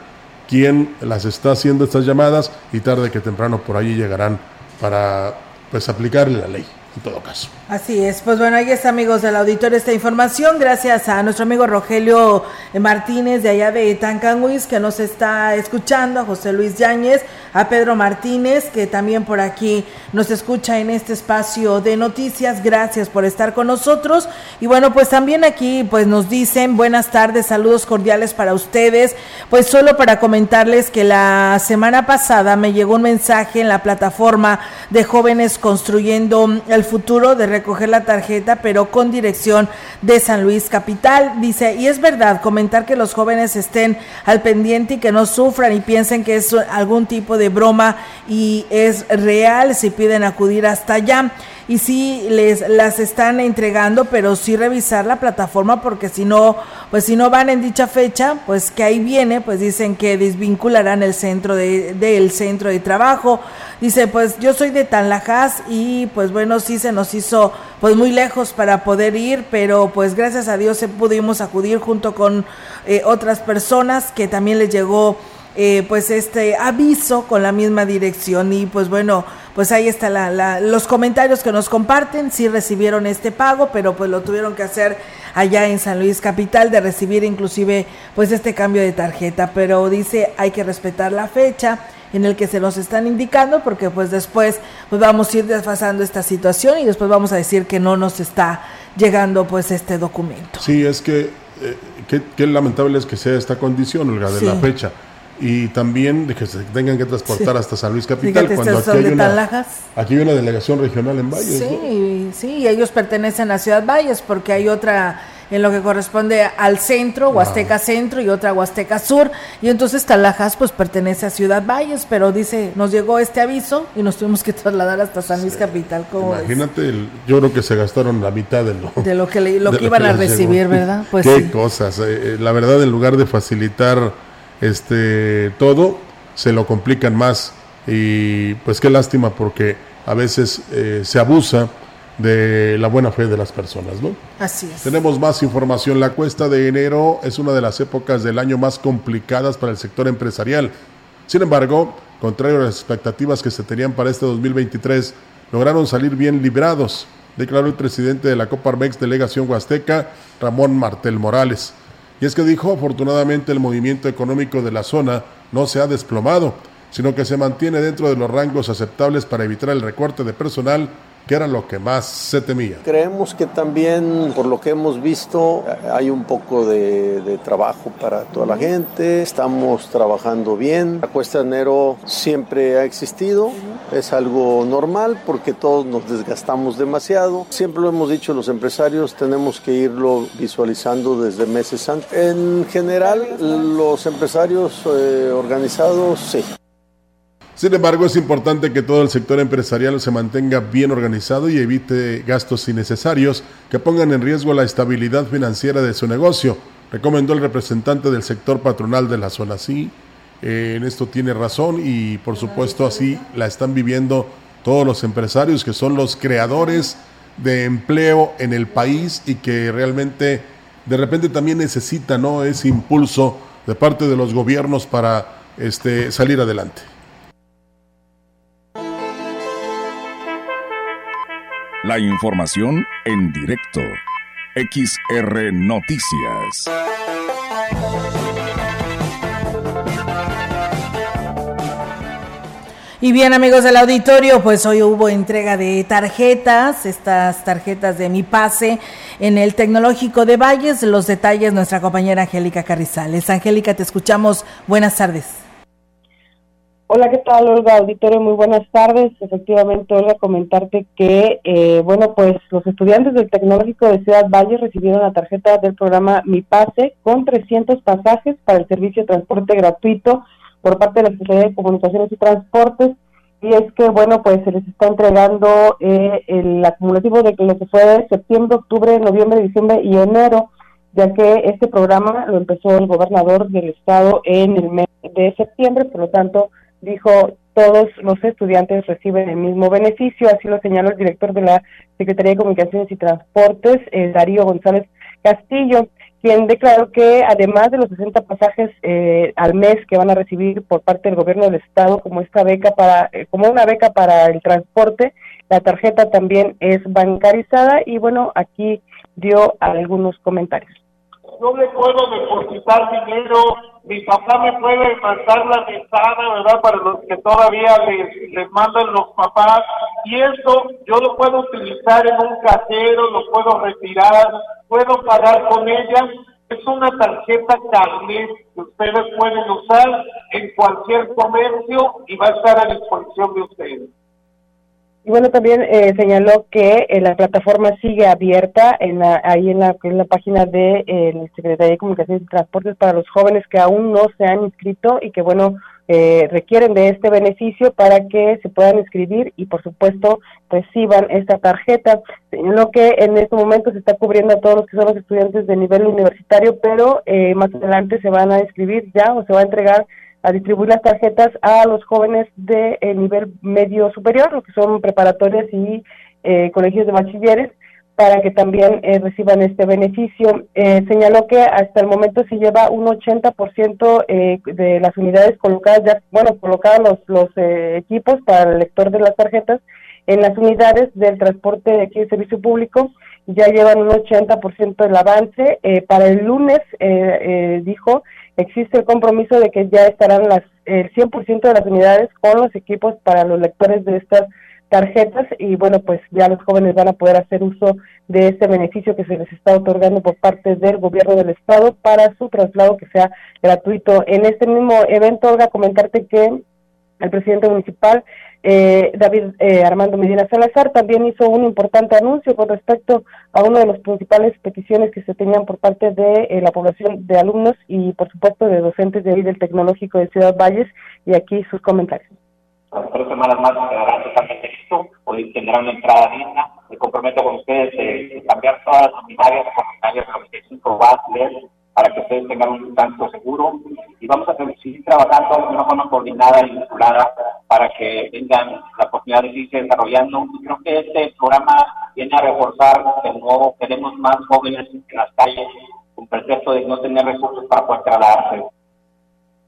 quién las está haciendo estas llamadas y tarde que temprano por allí llegarán para pues aplicarle la ley en todo caso. Así es, pues bueno, ahí está amigos del auditorio esta información, gracias a nuestro amigo Rogelio Martínez de allá de Tancanguis que nos está escuchando, a José Luis Yáñez, a Pedro Martínez que también por aquí nos escucha en este espacio de noticias, gracias por estar con nosotros. Y bueno, pues también aquí pues nos dicen buenas tardes, saludos cordiales para ustedes, pues solo para comentarles que la semana pasada me llegó un mensaje en la plataforma de jóvenes construyendo el futuro de recoger la tarjeta, pero con dirección de San Luis Capital. Dice, y es verdad, comentar que los jóvenes estén al pendiente y que no sufran y piensen que es algún tipo de broma y es real si piden acudir hasta allá y sí les las están entregando, pero sí revisar la plataforma porque si no, pues si no van en dicha fecha, pues que ahí viene, pues dicen que desvincularán el centro de del centro de trabajo. Dice, pues yo soy de Tanlajas y pues bueno, sí se nos hizo pues muy lejos para poder ir, pero pues gracias a Dios pudimos acudir junto con eh, otras personas que también les llegó eh, pues este aviso con la misma dirección y pues bueno pues ahí está la, los comentarios que nos comparten. Sí recibieron este pago pero pues lo tuvieron que hacer allá en San Luis capital de recibir inclusive pues este cambio de tarjeta. Pero dice hay que respetar la fecha en el que se nos están indicando porque pues después pues vamos a ir desfasando esta situación y después vamos a decir que no nos está llegando pues este documento. Sí, es que eh, qué, lamentable es que sea esta condición, Olga, de la fecha y también de que se tengan que transportar hasta San Luis Capital cuando aquí hay, una, aquí hay una delegación regional en Valles. Sí, sí, y ellos pertenecen a Ciudad Valles porque hay otra en lo que corresponde al centro, Huasteca Centro y otra Huasteca Sur, y entonces Talajas pues pertenece a Ciudad Valles, pero dice, nos llegó este aviso y nos tuvimos que [LAUGHS] trasladar hasta San Luis Capital. Imagínate, yo creo que se gastaron la mitad de lo, [LAUGHS] de lo que, lo que iban a recibir, ¿verdad? [LAUGHS] Pues Qué cosas, eh, eh, la verdad en lugar de facilitar este, todo, se lo complican más. Y pues qué lástima porque a veces eh, se abusa de la buena fe de las personas, ¿no? Así es. Tenemos más información. La cuesta de enero es una de las épocas del año más complicadas para el sector empresarial. Sin embargo, contrario a las expectativas que se tenían para este 2023, lograron salir bien librados, declaró el presidente de la Coparmex Delegación Huasteca, Ramón Martel Morales. Y es que dijo, afortunadamente el movimiento económico de la zona no se ha desplomado, sino que se mantiene dentro de los rangos aceptables para evitar el recorte de personal que era lo que más se temía. Creemos que también, por lo que hemos visto, hay un poco de, trabajo para toda la gente, estamos trabajando bien. La cuesta de enero siempre ha existido, es algo normal porque todos nos desgastamos demasiado. Siempre lo hemos dicho, los empresarios tenemos que irlo visualizando desde meses antes. En general, los empresarios eh, organizados, sí. Sin embargo, es importante que todo el sector empresarial se mantenga bien organizado y evite gastos innecesarios que pongan en riesgo la estabilidad financiera de su negocio, recomendó el representante del sector patronal de la zona. Sí, eh, en esto tiene razón y por supuesto así la están viviendo todos los empresarios que son los creadores de empleo en el país y que realmente de repente también necesitan ese impulso de parte de los gobiernos para este, salir adelante. La información en directo. XR Noticias. Y bien amigos del auditorio, pues hoy hubo entrega de tarjetas, estas tarjetas de mi pase en el Tecnológico de Valles. Los detalles nuestra compañera Angélica Carrizales. Angélica, te escuchamos. Buenas tardes. Hola, ¿qué tal, Olga? Auditorio, muy buenas tardes. Efectivamente, Olga, comentarte que, eh, bueno, pues los estudiantes del Tecnológico de Ciudad Valle recibieron la tarjeta del programa Mi Pase con 300 pasajes para el servicio de transporte gratuito por parte de la Secretaría de Comunicaciones y Transportes. Y es que, bueno, pues se les está entregando eh, el acumulativo de lo que fue septiembre, octubre, noviembre, diciembre y enero, ya que este programa lo empezó el gobernador del estado en el mes de septiembre, por lo tanto, dijo todos los estudiantes reciben el mismo beneficio, así lo señaló el director de la Secretaría de Comunicaciones y Transportes, eh, Darío González Castillo, quien declaró que además de los 60 pasajes eh, al mes que van a recibir por parte del gobierno del estado como esta beca para eh, como una beca para el transporte, la tarjeta también es bancarizada y bueno, aquí dio algunos comentarios. Yo le puedo depositar dinero mi papá me puede mandar la mesada, ¿verdad? Para los que todavía les, les mandan los papás. Y eso yo lo puedo utilizar en un cajero, lo puedo retirar, puedo pagar con ella. Es una tarjeta carnet que ustedes pueden usar en cualquier comercio y va a estar a disposición de ustedes. Y bueno, también eh, señaló que eh, la plataforma sigue abierta en la, ahí en la, en la página de eh, la Secretaría de Comunicaciones y Transportes para los jóvenes que aún no se han inscrito y que, bueno, requieren de este beneficio para que se puedan inscribir y, por supuesto, reciban esta tarjeta. Señaló que en este momento se está cubriendo a todos los que son los estudiantes de nivel universitario, pero más adelante se van a inscribir ya o se va a entregar a distribuir las tarjetas a los jóvenes de eh, nivel medio superior, lo que son preparatorias y eh, colegios de bachilleres, para que también eh, reciban este beneficio. señaló que hasta el momento se lleva un 80% de las unidades colocadas, ya, bueno, colocadas los, los equipos para el lector de las tarjetas en las unidades del transporte de aquí de servicio público, ya llevan un 80% del avance. para el lunes, dijo, existe el compromiso de que ya estarán las el 100% de las unidades con los equipos para los lectores de estas tarjetas y bueno, pues ya los jóvenes van a poder hacer uso de este beneficio que se les está otorgando por parte del gobierno del estado para su traslado que sea gratuito. En este mismo evento, Olga, comentarte que el presidente municipal eh, David eh, Armando Medina Salazar también hizo un importante anuncio con respecto a una de las principales peticiones que se tenían por parte de eh, la población de alumnos y por supuesto de docentes de ahí del Tecnológico de Ciudad Valles y aquí sus comentarios. tres semanas más quedarán totalmente listo, hoy tendrán una entrada digna, me comprometo con ustedes de cambiar todas las unidades de 95 watts para que ustedes tengan un tanto seguro y vamos a seguir trabajando de una forma coordinada y vinculada para que tengan la oportunidad de seguirse desarrollando. Creo que este programa viene a reforzar que no queremos más jóvenes en las calles con pretexto de no tener recursos para poder trasladarse.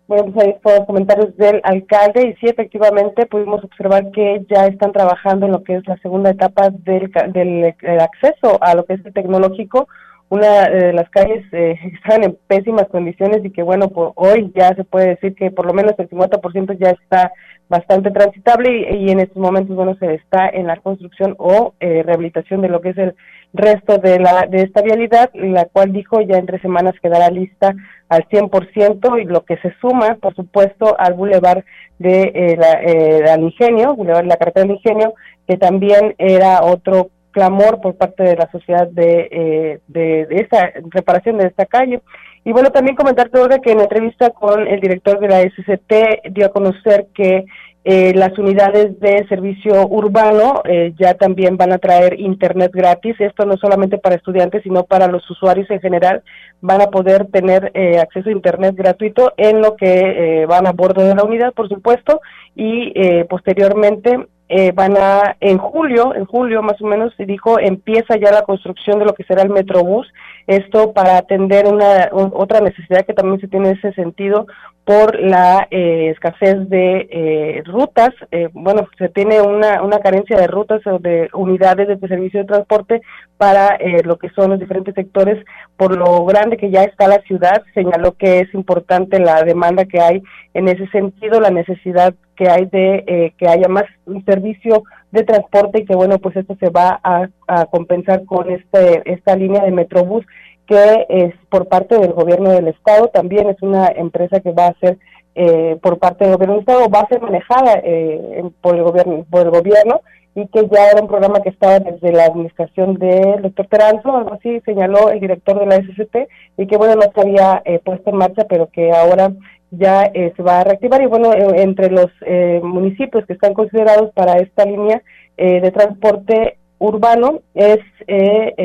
Bueno, pues ahí fueron comentarios del alcalde y sí, efectivamente pudimos observar que ya están trabajando en lo que es la segunda etapa del, del, acceso a lo que es el tecnológico, una de las calles eh, [LAUGHS] están en pésimas condiciones y que bueno, por hoy ya se puede decir que por lo menos el 50% ya está bastante transitable y, en estos momentos bueno se está en la construcción o eh, rehabilitación de lo que es el resto de la de esta vialidad, la cual dijo ya en tres semanas quedará lista al 100% y lo que se suma, por supuesto, al bulevar de eh, la, eh, al Ingenio, bulevar la carretera del Ingenio, que también era otro clamor por parte de la sociedad de, eh, de, de, esta reparación de esta calle. Y bueno, también comentarte, Olga, que en entrevista con el director de la SCT dio a conocer que eh, las unidades de servicio urbano eh, ya también van a traer internet gratis. Esto no solamente para estudiantes, sino para los usuarios en general. Van a poder tener eh, acceso a internet gratuito en lo que van a bordo de la unidad, por supuesto, y posteriormente van a, en julio, en julio más o menos, se dijo, empieza ya la construcción de lo que será el Metrobús. Esto para atender una otra necesidad que también se tiene en ese sentido por la eh, escasez de eh, rutas. Eh, bueno, se tiene una, una carencia de rutas o de unidades de servicio de transporte para lo que son los diferentes sectores. Por lo grande que ya está la ciudad, señaló que es importante la demanda que hay en ese sentido, la necesidad que hay de que haya más un servicio de transporte y que bueno pues esto se va a, compensar con este esta línea de Metrobús que es por parte del gobierno del estado también es una empresa que va a ser eh, por parte del gobierno del estado va a ser manejada eh, por el gobierno por el gobierno y que ya era un programa que estaba desde la administración del doctor Teranzo, algo así señaló el director de la SCT, y que bueno, no se había eh, puesto en marcha, pero que ahora ya eh, se va a reactivar y bueno, eh, entre los eh, municipios que están considerados para esta línea de transporte urbano es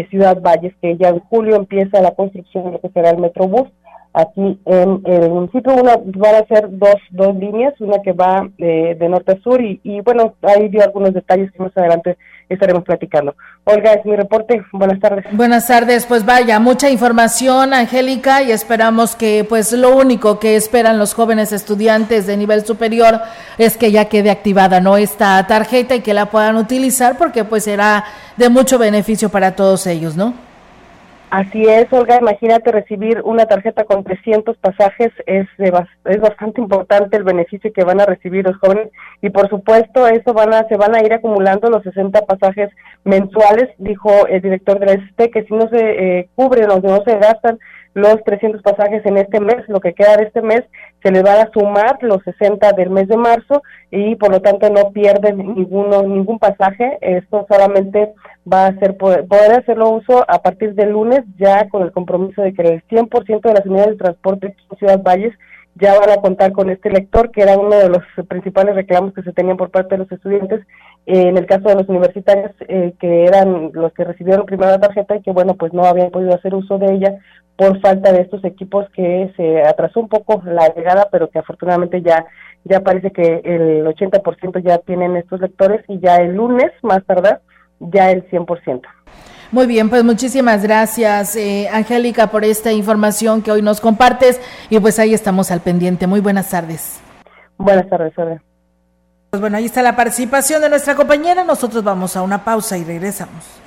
Ciudad Valles, que ya en julio empieza la construcción de lo que será el Metrobús. Aquí en, el municipio una, van a ser dos, dos líneas, una que va de norte a sur y, y bueno, ahí dio algunos detalles que más adelante estaremos platicando. Olga, es mi reporte. Buenas tardes. Buenas tardes. Pues vaya, mucha información, Angélica, y esperamos que pues lo único que esperan los jóvenes estudiantes de nivel superior es que ya quede activada no esta tarjeta y que la puedan utilizar porque pues será de mucho beneficio para todos ellos, ¿no? Así es, Olga, imagínate recibir una tarjeta con 300 pasajes, es, es bastante importante el beneficio que van a recibir los jóvenes y por supuesto eso van a, se van a ir acumulando los 60 pasajes mensuales, dijo el director de la ST, que si no se eh, cubren o no se gastan los 300 pasajes en este mes, lo que queda de este mes, se le van a sumar los 60 del mes de marzo y por lo tanto no pierden ninguno, ningún pasaje. Esto solamente va a ser poder, hacerlo uso a partir del lunes, ya con el compromiso de que el 100% de las unidades de transporte en Ciudad Valles ya van a contar con este lector, que era uno de los principales reclamos que se tenían por parte de los estudiantes, en el caso de los universitarios, eh, que eran los que recibieron primero la tarjeta y que, bueno, pues no habían podido hacer uso de ella por falta de estos equipos que se atrasó un poco la llegada, pero que afortunadamente ya ya parece que el 80% ya tienen estos lectores y ya el lunes, más tardar, ya el 100%. Muy bien, pues muchísimas gracias, eh, Angélica, por esta información que hoy nos compartes y pues ahí estamos al pendiente. Muy buenas tardes. Buenas tardes. Pues bueno, ahí está la participación de nuestra compañera. Nosotros vamos a una pausa y regresamos.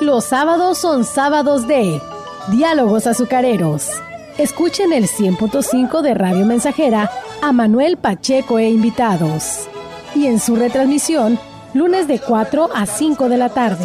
Los sábados son sábados de Diálogos Azucareros. Escuchen el 100.5 de Radio Mensajera a Manuel Pacheco e invitados. Y en su retransmisión, lunes de 4 a 5 de la tarde.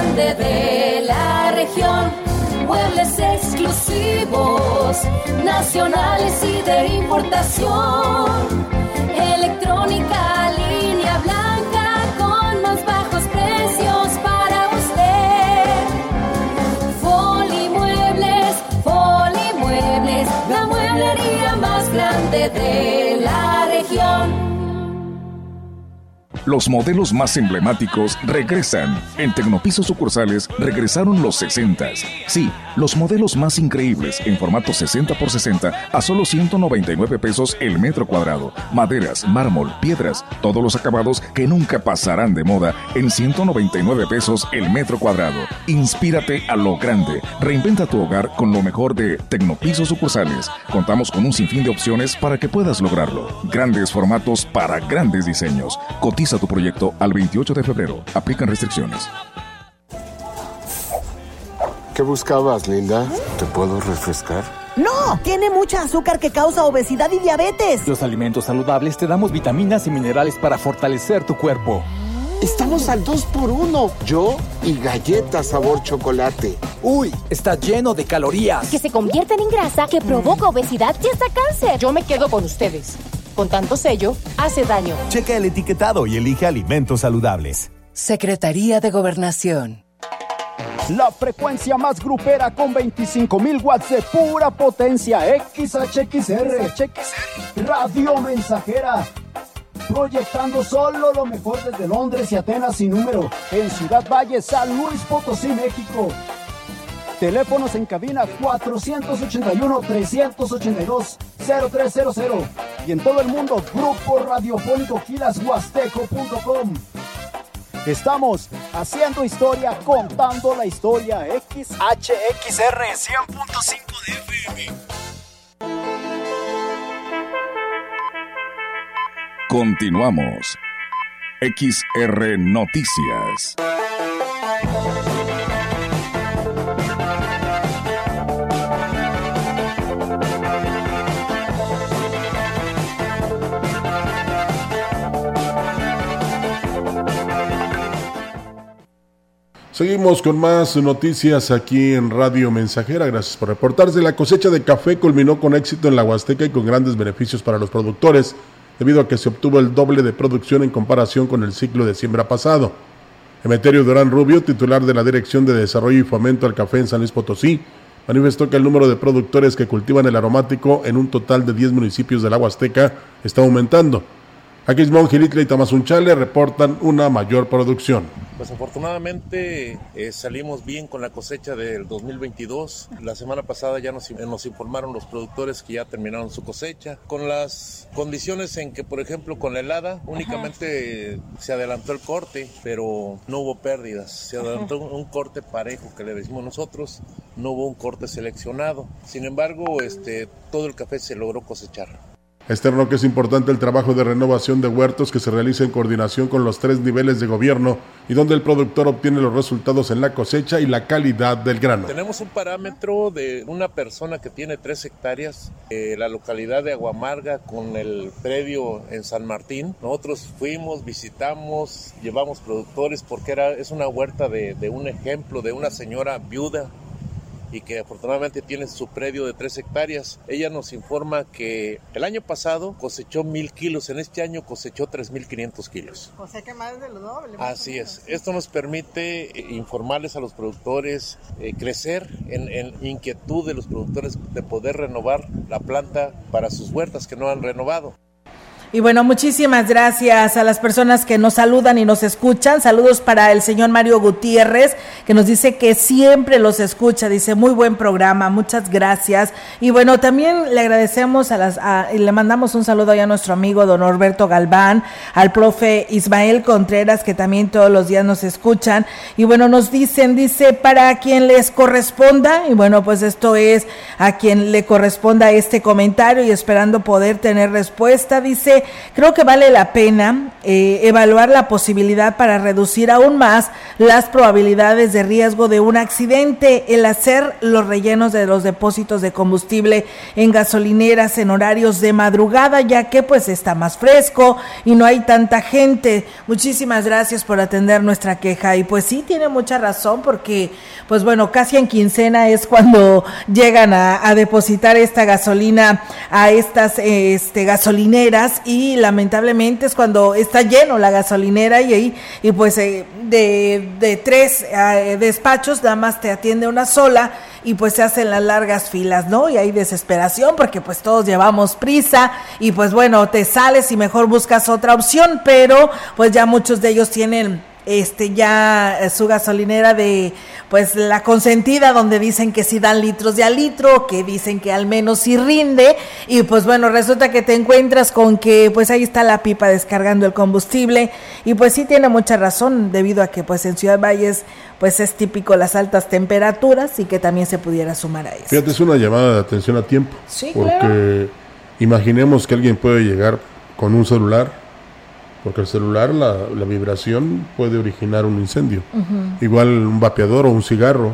Grande de la región. Muebles exclusivos, nacionales y de importación. Electrónica, línea blanca con más bajos precios para usted. Polimuebles, Polimuebles, la mueblería más grande de Los modelos más emblemáticos regresan. En Tecnopisos sucursales regresaron los 60. Sí, los modelos más increíbles en formato 60 x 60 a solo 199 pesos el metro cuadrado. Maderas, mármol, piedras, todos los acabados que nunca pasarán de moda en 199 pesos el metro cuadrado. Inspírate a lo grande. Reinventa tu hogar con lo mejor de Tecnopisos sucursales. Contamos con un sinfín de opciones para que puedas lograrlo. Grandes formatos para grandes diseños. Cotiza tu proyecto al 28 de febrero. Aplican restricciones. ¿Qué buscabas, Linda? ¿Te puedo refrescar? No, tiene mucha azúcar que causa obesidad y diabetes. Los alimentos saludables te damos vitaminas y minerales para fortalecer tu cuerpo. Estamos al 2 por 1 Yo y galletas sabor chocolate. Uy, está lleno de calorías. Que se convierten en grasa, que provoca obesidad y hasta cáncer. Yo me quedo con ustedes. Con tanto sello, hace daño. Checa el etiquetado y elige alimentos saludables. Secretaría de Gobernación. La frecuencia más grupera con 25.000 watts de pura potencia. XHXR. Radio Mensajera. Proyectando solo lo mejor desde Londres y Atenas sin número. En Ciudad Valle, San Luis Potosí, México. Teléfonos en cabina 481-382-0300. Y en todo el mundo, Grupo Radiofónico Huasteco.com. Estamos haciendo historia, contando la historia. XHXR 100.5 de FM. Continuamos. XR Noticias. Seguimos con más noticias aquí en Radio Mensajera. Gracias por reportarse. La cosecha de café culminó con éxito en la Huasteca y con grandes beneficios para los productores, debido a que se obtuvo el doble de producción en comparación con el ciclo de siembra pasado. Emeterio Durán Rubio, titular de la Dirección de Desarrollo y Fomento al Café en San Luis Potosí, manifestó que el número de productores que cultivan el aromático en un total de 10 municipios de la Huasteca está aumentando. Aquismón, Gilitla y Tamazunchale reportan una mayor producción. Pues afortunadamente eh, salimos bien con la cosecha del 2022. La semana pasada ya nos, nos, informaron los productores que ya terminaron su cosecha. Con las condiciones en que, por ejemplo, con la helada únicamente Ajá. se adelantó el corte, pero no hubo pérdidas. Se adelantó un, un corte parejo que le decimos nosotros, no hubo un corte seleccionado. Sin embargo, este, todo el café se logró cosechar. Externo que es importante el trabajo de renovación de huertos que se realiza en coordinación con los tres niveles de gobierno y donde el productor obtiene los resultados en la cosecha y la calidad del grano. Tenemos un parámetro de una persona que tiene tres hectáreas, eh, la localidad de Aguamarga con el predio en San Martín. Nosotros fuimos, visitamos, llevamos productores porque era, es una huerta de un ejemplo de una señora viuda y que afortunadamente tiene su predio de 3 hectáreas. Ella nos informa que el año pasado cosechó mil kilos, en este año cosechó 3.500 kilos. O sea que más de lo doble. Así es. Esto nos permite eh, informarles a los productores, eh, crecer en, en inquietud de los productores de poder renovar la planta para sus huertas que no han renovado. Y bueno, muchísimas gracias a las personas que nos saludan y nos escuchan. Saludos para el señor Mario Gutiérrez, que nos dice que siempre los escucha. Dice, muy buen programa, muchas gracias. Y bueno, también le agradecemos a las, y le mandamos un saludo a nuestro amigo don Norberto Galván, al profe Ismael Contreras, que también todos los días nos escuchan. Y bueno, nos dicen, dice, para quien les corresponda, y bueno, pues esto es a quien le corresponda este comentario y esperando poder tener respuesta, dice, creo que vale la pena eh, evaluar la posibilidad para reducir aún más las probabilidades de riesgo de un accidente, el hacer los rellenos de los depósitos de combustible en gasolineras en horarios de madrugada, ya que pues está más fresco y no hay tanta gente. Muchísimas gracias por atender nuestra queja y pues sí tiene mucha razón porque pues bueno, casi en quincena es cuando llegan a, a depositar esta gasolina a estas este, gasolineras y lamentablemente es cuando está lleno la gasolinera y ahí y pues eh, de, de, tres eh, despachos nada más te atiende una sola y pues se hacen las largas filas, ¿no? Y hay desesperación porque pues todos llevamos prisa y pues bueno, te sales y mejor buscas otra opción, pero pues ya muchos de ellos tienen este ya eh, su gasolinera de pues la consentida donde dicen que si dan litros de a litro, que dicen que al menos si rinde y pues bueno, resulta que te encuentras con que pues ahí está la pipa descargando el combustible y pues sí tiene mucha razón debido a que pues en Ciudad Valles pues es típico las altas temperaturas y que también se pudiera sumar a eso. Fíjate, es una llamada de atención a tiempo. Sí, porque claro. imaginemos que alguien puede llegar con un celular porque el celular, la, la vibración puede originar un incendio. Igual un vapeador o un cigarro.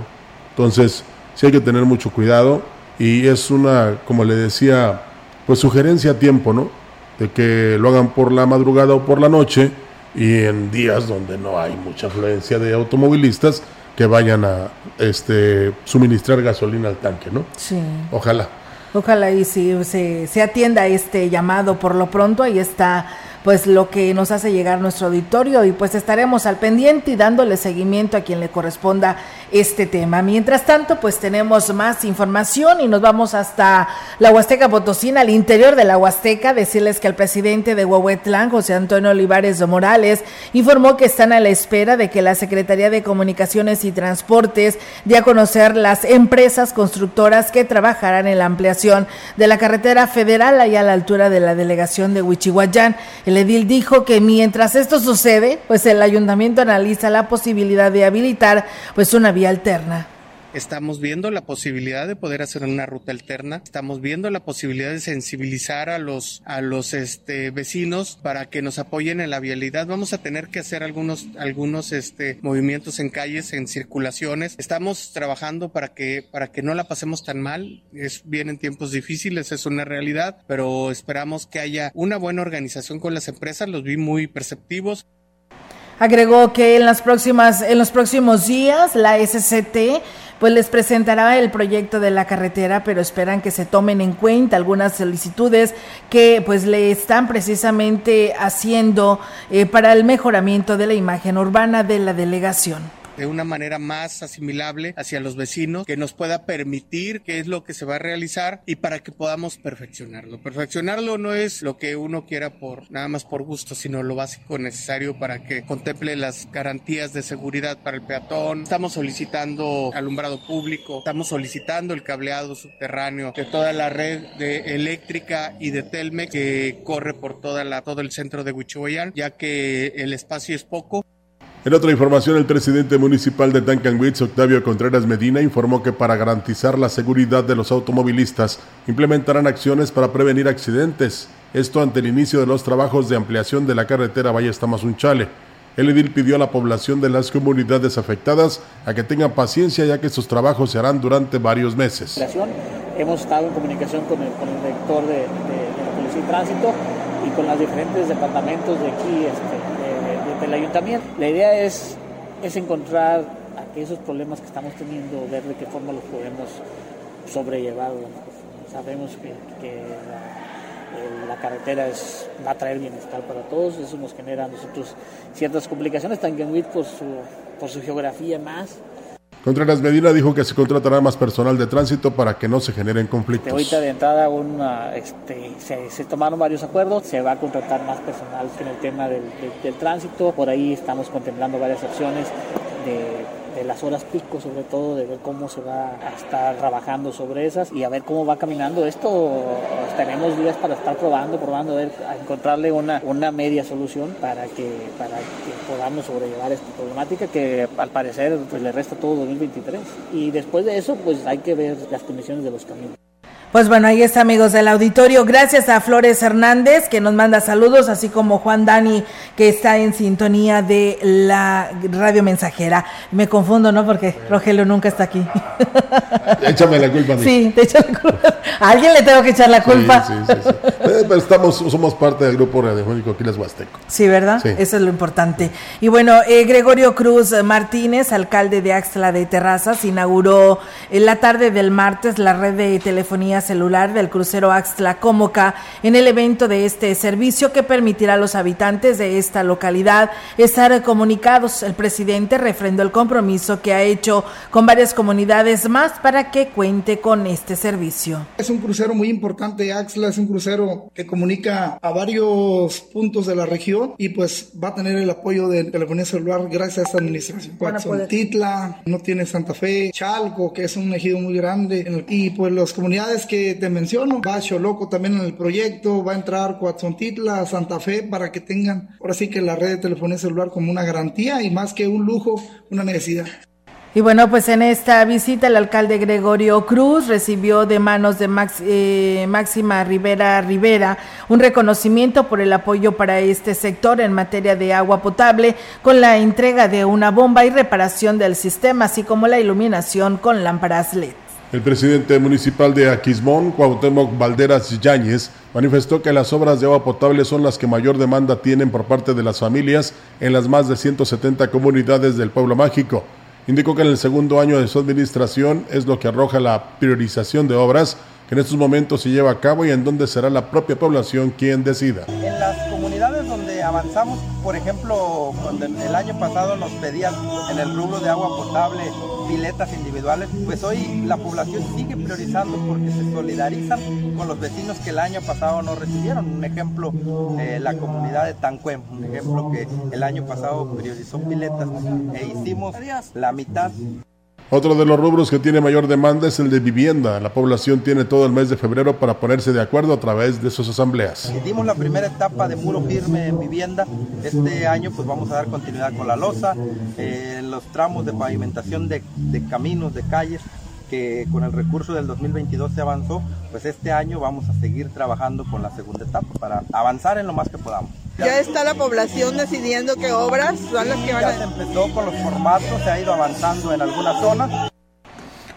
Entonces, sí hay que tener mucho cuidado y es una, como le decía, pues sugerencia a tiempo, ¿no? De que lo hagan por la madrugada o por la noche y en días donde no hay mucha afluencia de automovilistas que vayan a este suministrar gasolina al tanque, ¿no? Sí. Ojalá. Ojalá y si se, se atienda este llamado por lo pronto, ahí está pues lo que nos hace llegar nuestro auditorio y pues estaremos al pendiente y dándole seguimiento a quien le corresponda este tema. Mientras tanto, pues tenemos más información y nos vamos hasta la Huasteca Potosina, al interior de la Huasteca, decirles que el presidente de Huehuetlán, José Antonio Olivares de Morales, informó que están a la espera de que la Secretaría de Comunicaciones y Transportes dé a conocer las empresas constructoras que trabajarán en la ampliación de la carretera federal allá a la altura de la delegación de Huichihuayán. Edil dijo que mientras esto sucede, pues el ayuntamiento analiza la posibilidad de habilitar pues una vía alterna. Estamos viendo la posibilidad de poder hacer una ruta alterna. Estamos viendo la posibilidad de sensibilizar a los a los este vecinos para que nos apoyen en la vialidad. Vamos a tener que hacer algunos algunos este movimientos en calles, en circulaciones. Estamos trabajando para que para que no la pasemos tan mal. Es vienen tiempos difíciles, es una realidad, pero esperamos que haya una buena organización con las empresas. Los vi muy perceptivos. Agregó que en las próximas en los próximos días la SCT pues les presentará el proyecto de la carretera, pero esperan que se tomen en cuenta algunas solicitudes que pues le están precisamente haciendo eh, para el mejoramiento de la imagen urbana de la delegación de una manera más asimilable hacia los vecinos, que nos pueda permitir qué es lo que se va a realizar y para que podamos perfeccionarlo. Perfeccionarlo no es lo que uno quiera por nada más por gusto, sino lo básico necesario para que contemple las garantías de seguridad para el peatón. Estamos solicitando alumbrado público, estamos solicitando el cableado subterráneo de toda la red eléctrica y de Telmex que corre por toda la todo el centro de Huichihuayán, ya que el espacio es poco. En otra información, el presidente municipal de Tancanwitz, Octavio Contreras Medina, informó que para garantizar la seguridad de los automovilistas, implementarán acciones para prevenir accidentes. Esto ante el inicio de los trabajos de ampliación de la carretera Valle Tamazunchale. El edil pidió a la población de las comunidades afectadas a que tengan paciencia ya que sus trabajos se harán durante varios meses. Hemos estado en comunicación con el, director de, la Policía y Tránsito y con los diferentes departamentos de aquí este, del ayuntamiento. La idea es, es encontrar esos problemas que estamos teniendo, ver de qué forma los podemos sobrellevar. Sabemos que, la, carretera es, va a traer bienestar para todos, eso nos genera a nosotros ciertas complicaciones, también por su, por su geografía más, Contreras Medina dijo que se contratará más personal de tránsito para que no se generen conflictos. ahorita de entrada este, se, tomaron varios acuerdos, se va a contratar más personal en el tema del tránsito, por ahí estamos contemplando varias opciones de de las horas pico, sobre todo, de ver cómo se va a estar trabajando sobre esas y a ver cómo va caminando esto. Tenemos días para estar probando, probando, a a encontrarle una, una media solución para que, para que podamos sobrellevar esta problemática que al parecer pues, le resta todo 2023. Y después de eso, pues hay que ver las condiciones de los caminos. Pues bueno, ahí está, amigos del auditorio. Gracias a Flores Hernández, que nos manda saludos, así como Juan Dani, que está en sintonía de la radio mensajera. Me confundo, ¿no? Porque Rogelio nunca está aquí. [LAUGHS] Échame la culpa a mí. Sí, te echo la culpa. A alguien le tengo que echar la culpa. Sí, sí, sí, eh, Pero estamos, somos parte del grupo radiofónico Aquiles Huasteco. Sí, ¿verdad? Eso es lo importante. Y bueno, eh, Gregorio Cruz Martínez, alcalde de Axla de Terrazas, inauguró en la tarde del martes la red de telefonía celular del crucero Axtla Cómoca en el evento de este servicio que permitirá a los habitantes de esta localidad estar comunicados. El presidente refrendó el compromiso que ha hecho con varias comunidades más para que cuente con este servicio. Es un crucero muy importante, Axla es un crucero que comunica a varios puntos de la región y pues va a tener el apoyo de telefonía celular gracias a esta administración. Titla, no tiene Santa Fe, Chalco, que es un ejido muy grande y pues las comunidades que te menciono, va Choloco también en el proyecto, va a entrar Coatzontitla, Santa Fe, para que tengan ahora sí que la red de telefonía celular como una garantía y más que un lujo, una necesidad. Y bueno, pues en esta visita el alcalde Gregorio Cruz recibió de manos de eh, Máxima Rivera Rivera un reconocimiento por el apoyo para este sector en materia de agua potable con la entrega de una bomba y reparación del sistema, así como la iluminación con lámparas LED. El presidente municipal de Aquismón, Cuauhtémoc Valderas Yáñez, manifestó que las obras de agua potable son las que mayor demanda tienen por parte de las familias en las más de 170 comunidades del pueblo mágico. Indicó que en el segundo año de su administración es lo que arroja la priorización de obras que en estos momentos se lleva a cabo y en donde será la propia población quien decida. Avanzamos, por ejemplo, cuando el año pasado nos pedían en el rubro de agua potable piletas individuales, pues hoy la población sigue priorizando porque se solidarizan con los vecinos que el año pasado no recibieron. Un ejemplo, eh, la comunidad de Tancuem, un ejemplo que el año pasado priorizó piletas e hicimos la mitad otro de los rubros que tiene mayor demanda es el de vivienda. La población tiene todo el mes de febrero para ponerse de acuerdo a través de sus asambleas. Dimos la primera etapa de muro firme en vivienda. Este año pues vamos a dar continuidad con la losa, eh, los tramos de pavimentación de, de caminos, de calles que con el recurso del 2022 se avanzó, pues este año vamos a seguir trabajando con la segunda etapa para avanzar en lo más que podamos. Ya está la población decidiendo qué obras son las que van a... Ya se empezó con los formatos, se ha ido avanzando en algunas zonas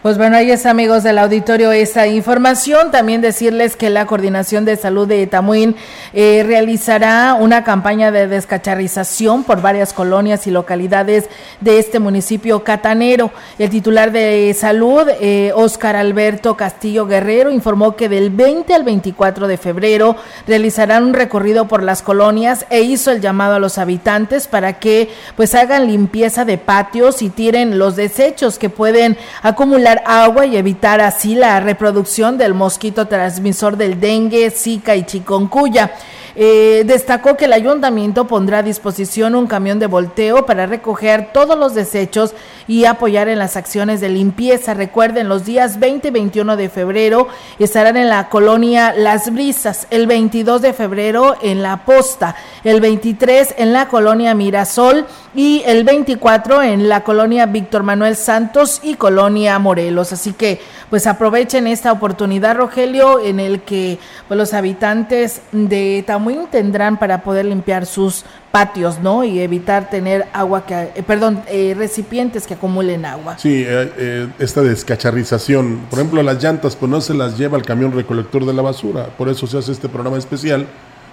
pues bueno, ahí es amigos del auditorio esa información. También decirles que la Coordinación de Salud de Tamuín eh, realizará una campaña de descacharrización por varias colonias y localidades de este municipio catanero. El titular de salud, eh, Óscar Alberto Castillo Guerrero, informó que del 20 al 24 de febrero realizarán un recorrido por las colonias e hizo el llamado a los habitantes para que pues hagan limpieza de patios y tiren los desechos que pueden acumular agua y evitar así la reproducción del mosquito transmisor del dengue, zika y chikungunya. Eh, destacó que el ayuntamiento pondrá a disposición un camión de volteo para recoger todos los desechos y apoyar en las acciones de limpieza. Recuerden, los días 20 y 21 de febrero estarán en la colonia Las Brisas, el 22 de febrero en La Posta, el 23 en la colonia Mirasol y el 24 en la colonia Víctor Manuel Santos y colonia Así que pues aprovechen esta oportunidad, Rogelio, en el que pues, los habitantes de Tamuín tendrán para poder limpiar sus patios, ¿no? Y evitar tener agua que, eh, perdón, eh, recipientes que acumulen agua. Sí, eh, esta descacharrización, por ejemplo, las llantas, pues no se las lleva el camión recolector de la basura, por eso se hace este programa especial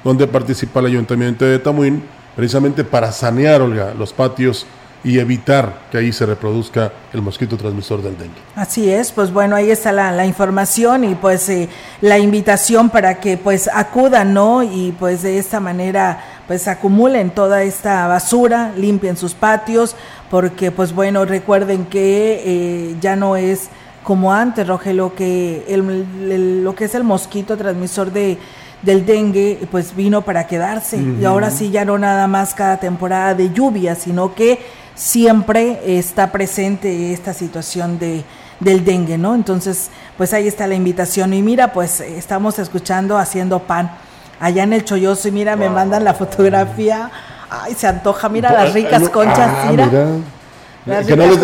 donde participa el Ayuntamiento de Tamuín, precisamente para sanear, Olga, los patios y evitar que ahí se reproduzca el mosquito transmisor del dengue. Así es, pues bueno, ahí está la, la información y pues eh, la invitación para que pues acudan, ¿no? Y pues de esta manera pues acumulen toda esta basura, limpien sus patios, porque pues bueno, recuerden que eh, ya no es como antes, Rogelio, que el, lo que es el mosquito transmisor de del dengue, pues vino para quedarse. Y ahora sí ya no nada más cada temporada de lluvia, sino que siempre está presente esta situación de del dengue, ¿no? Entonces, pues ahí está la invitación. Y mira, pues estamos escuchando haciendo pan allá en el Cholloso y mira, me mandan la fotografía. Ay, se antoja, mira las ricas conchas, ah, mira.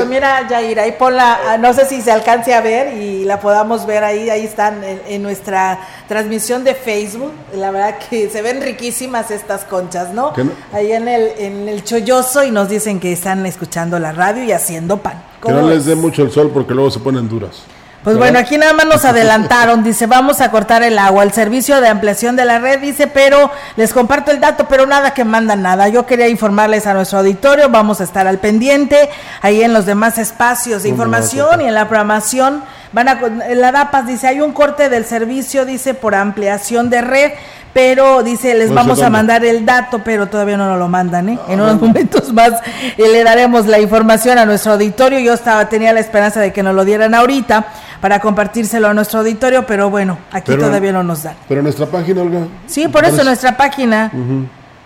Mira, Jair, ahí ponla, ah, no sé si se alcance a ver y la podamos ver ahí, ahí están en, nuestra transmisión de Facebook. La verdad que se ven riquísimas estas conchas, ¿no? Ahí en el, en el cholloso y nos dicen que están escuchando la radio y haciendo pan. Que no les dé mucho el sol porque luego se ponen duras. Pues bueno, aquí nada más nos [LAUGHS] adelantaron, dice, vamos a cortar el agua. El servicio de ampliación de la red dice, pero les comparto el dato, pero nada que mandan nada. Yo quería informarles a nuestro auditorio, vamos a estar al pendiente, ahí en los demás espacios de información y en la programación. Van a, la DAPAS dice, hay un corte del servicio, dice, por ampliación de red pero dice, les vamos a mandar el dato, pero todavía no nos lo mandan, ¿eh? En unos momentos más eh, le daremos la información a nuestro auditorio. Yo estaba tenía la esperanza de que nos lo dieran ahorita para compartírselo a nuestro auditorio, pero bueno, aquí todavía no nos dan. Pero nuestra página, Olga. Sí, por eso nuestra página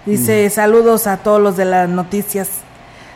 dice saludos a todos los de las noticias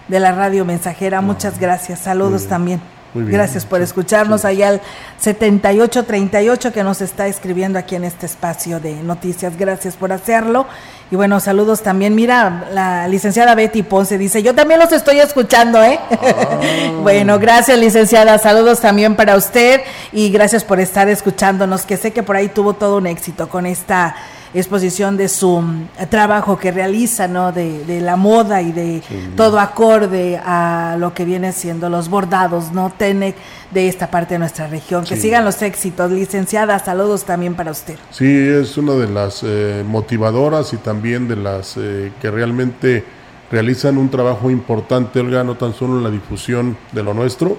de la radio mensajera. Muchas gracias. Saludos también. Gracias por escucharnos allá al 7838 que nos está escribiendo aquí en este espacio de noticias. Gracias por hacerlo. Y bueno, saludos también. Mira, la licenciada Betty Ponce dice, yo también los estoy escuchando, ¿eh? [LAUGHS] Ah. bueno, gracias licenciada. Saludos también para usted y gracias por estar escuchándonos, que sé que por ahí tuvo todo un éxito con esta exposición de su mm, trabajo que realiza, ¿no? De, de la moda y de todo acorde a lo que viene siendo los bordados, ¿no? Tenec de esta parte de nuestra región. Que sigan los éxitos, licenciada. Saludos también para usted. Sí, es una de las eh, motivadoras y también de las eh, que realmente realizan un trabajo importante, Olga, no tan solo en la difusión de lo nuestro,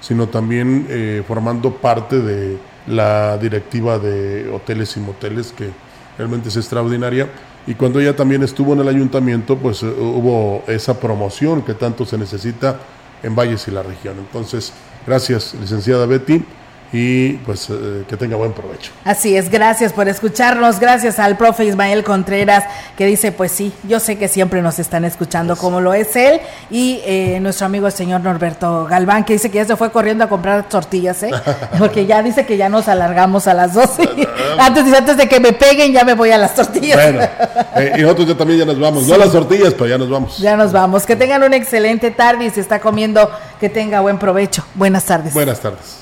sino también eh, formando parte de la directiva de hoteles y moteles que realmente es extraordinaria. Y cuando ella también estuvo en el ayuntamiento, pues eh, hubo esa promoción que tanto se necesita en Valles y la región. Entonces, gracias, licenciada Betty y pues eh, que tenga buen provecho. Así es, gracias por escucharnos, gracias al profe Ismael Contreras que dice, pues sí, yo sé que siempre nos están escuchando como lo es él y eh, nuestro amigo el señor Norberto Galván que dice que ya se fue corriendo a comprar tortillas, ¿eh? [LAUGHS] porque ya dice que ya nos alargamos a las 12. [LAUGHS] [LAUGHS] antes, antes de que me peguen ya me voy a las tortillas. Bueno, eh, y nosotros ya también ya nos vamos, no a las tortillas, pero ya nos vamos. Ya nos vamos, que tengan una excelente tarde y se está comiendo, que tenga buen provecho. Buenas tardes. Buenas tardes.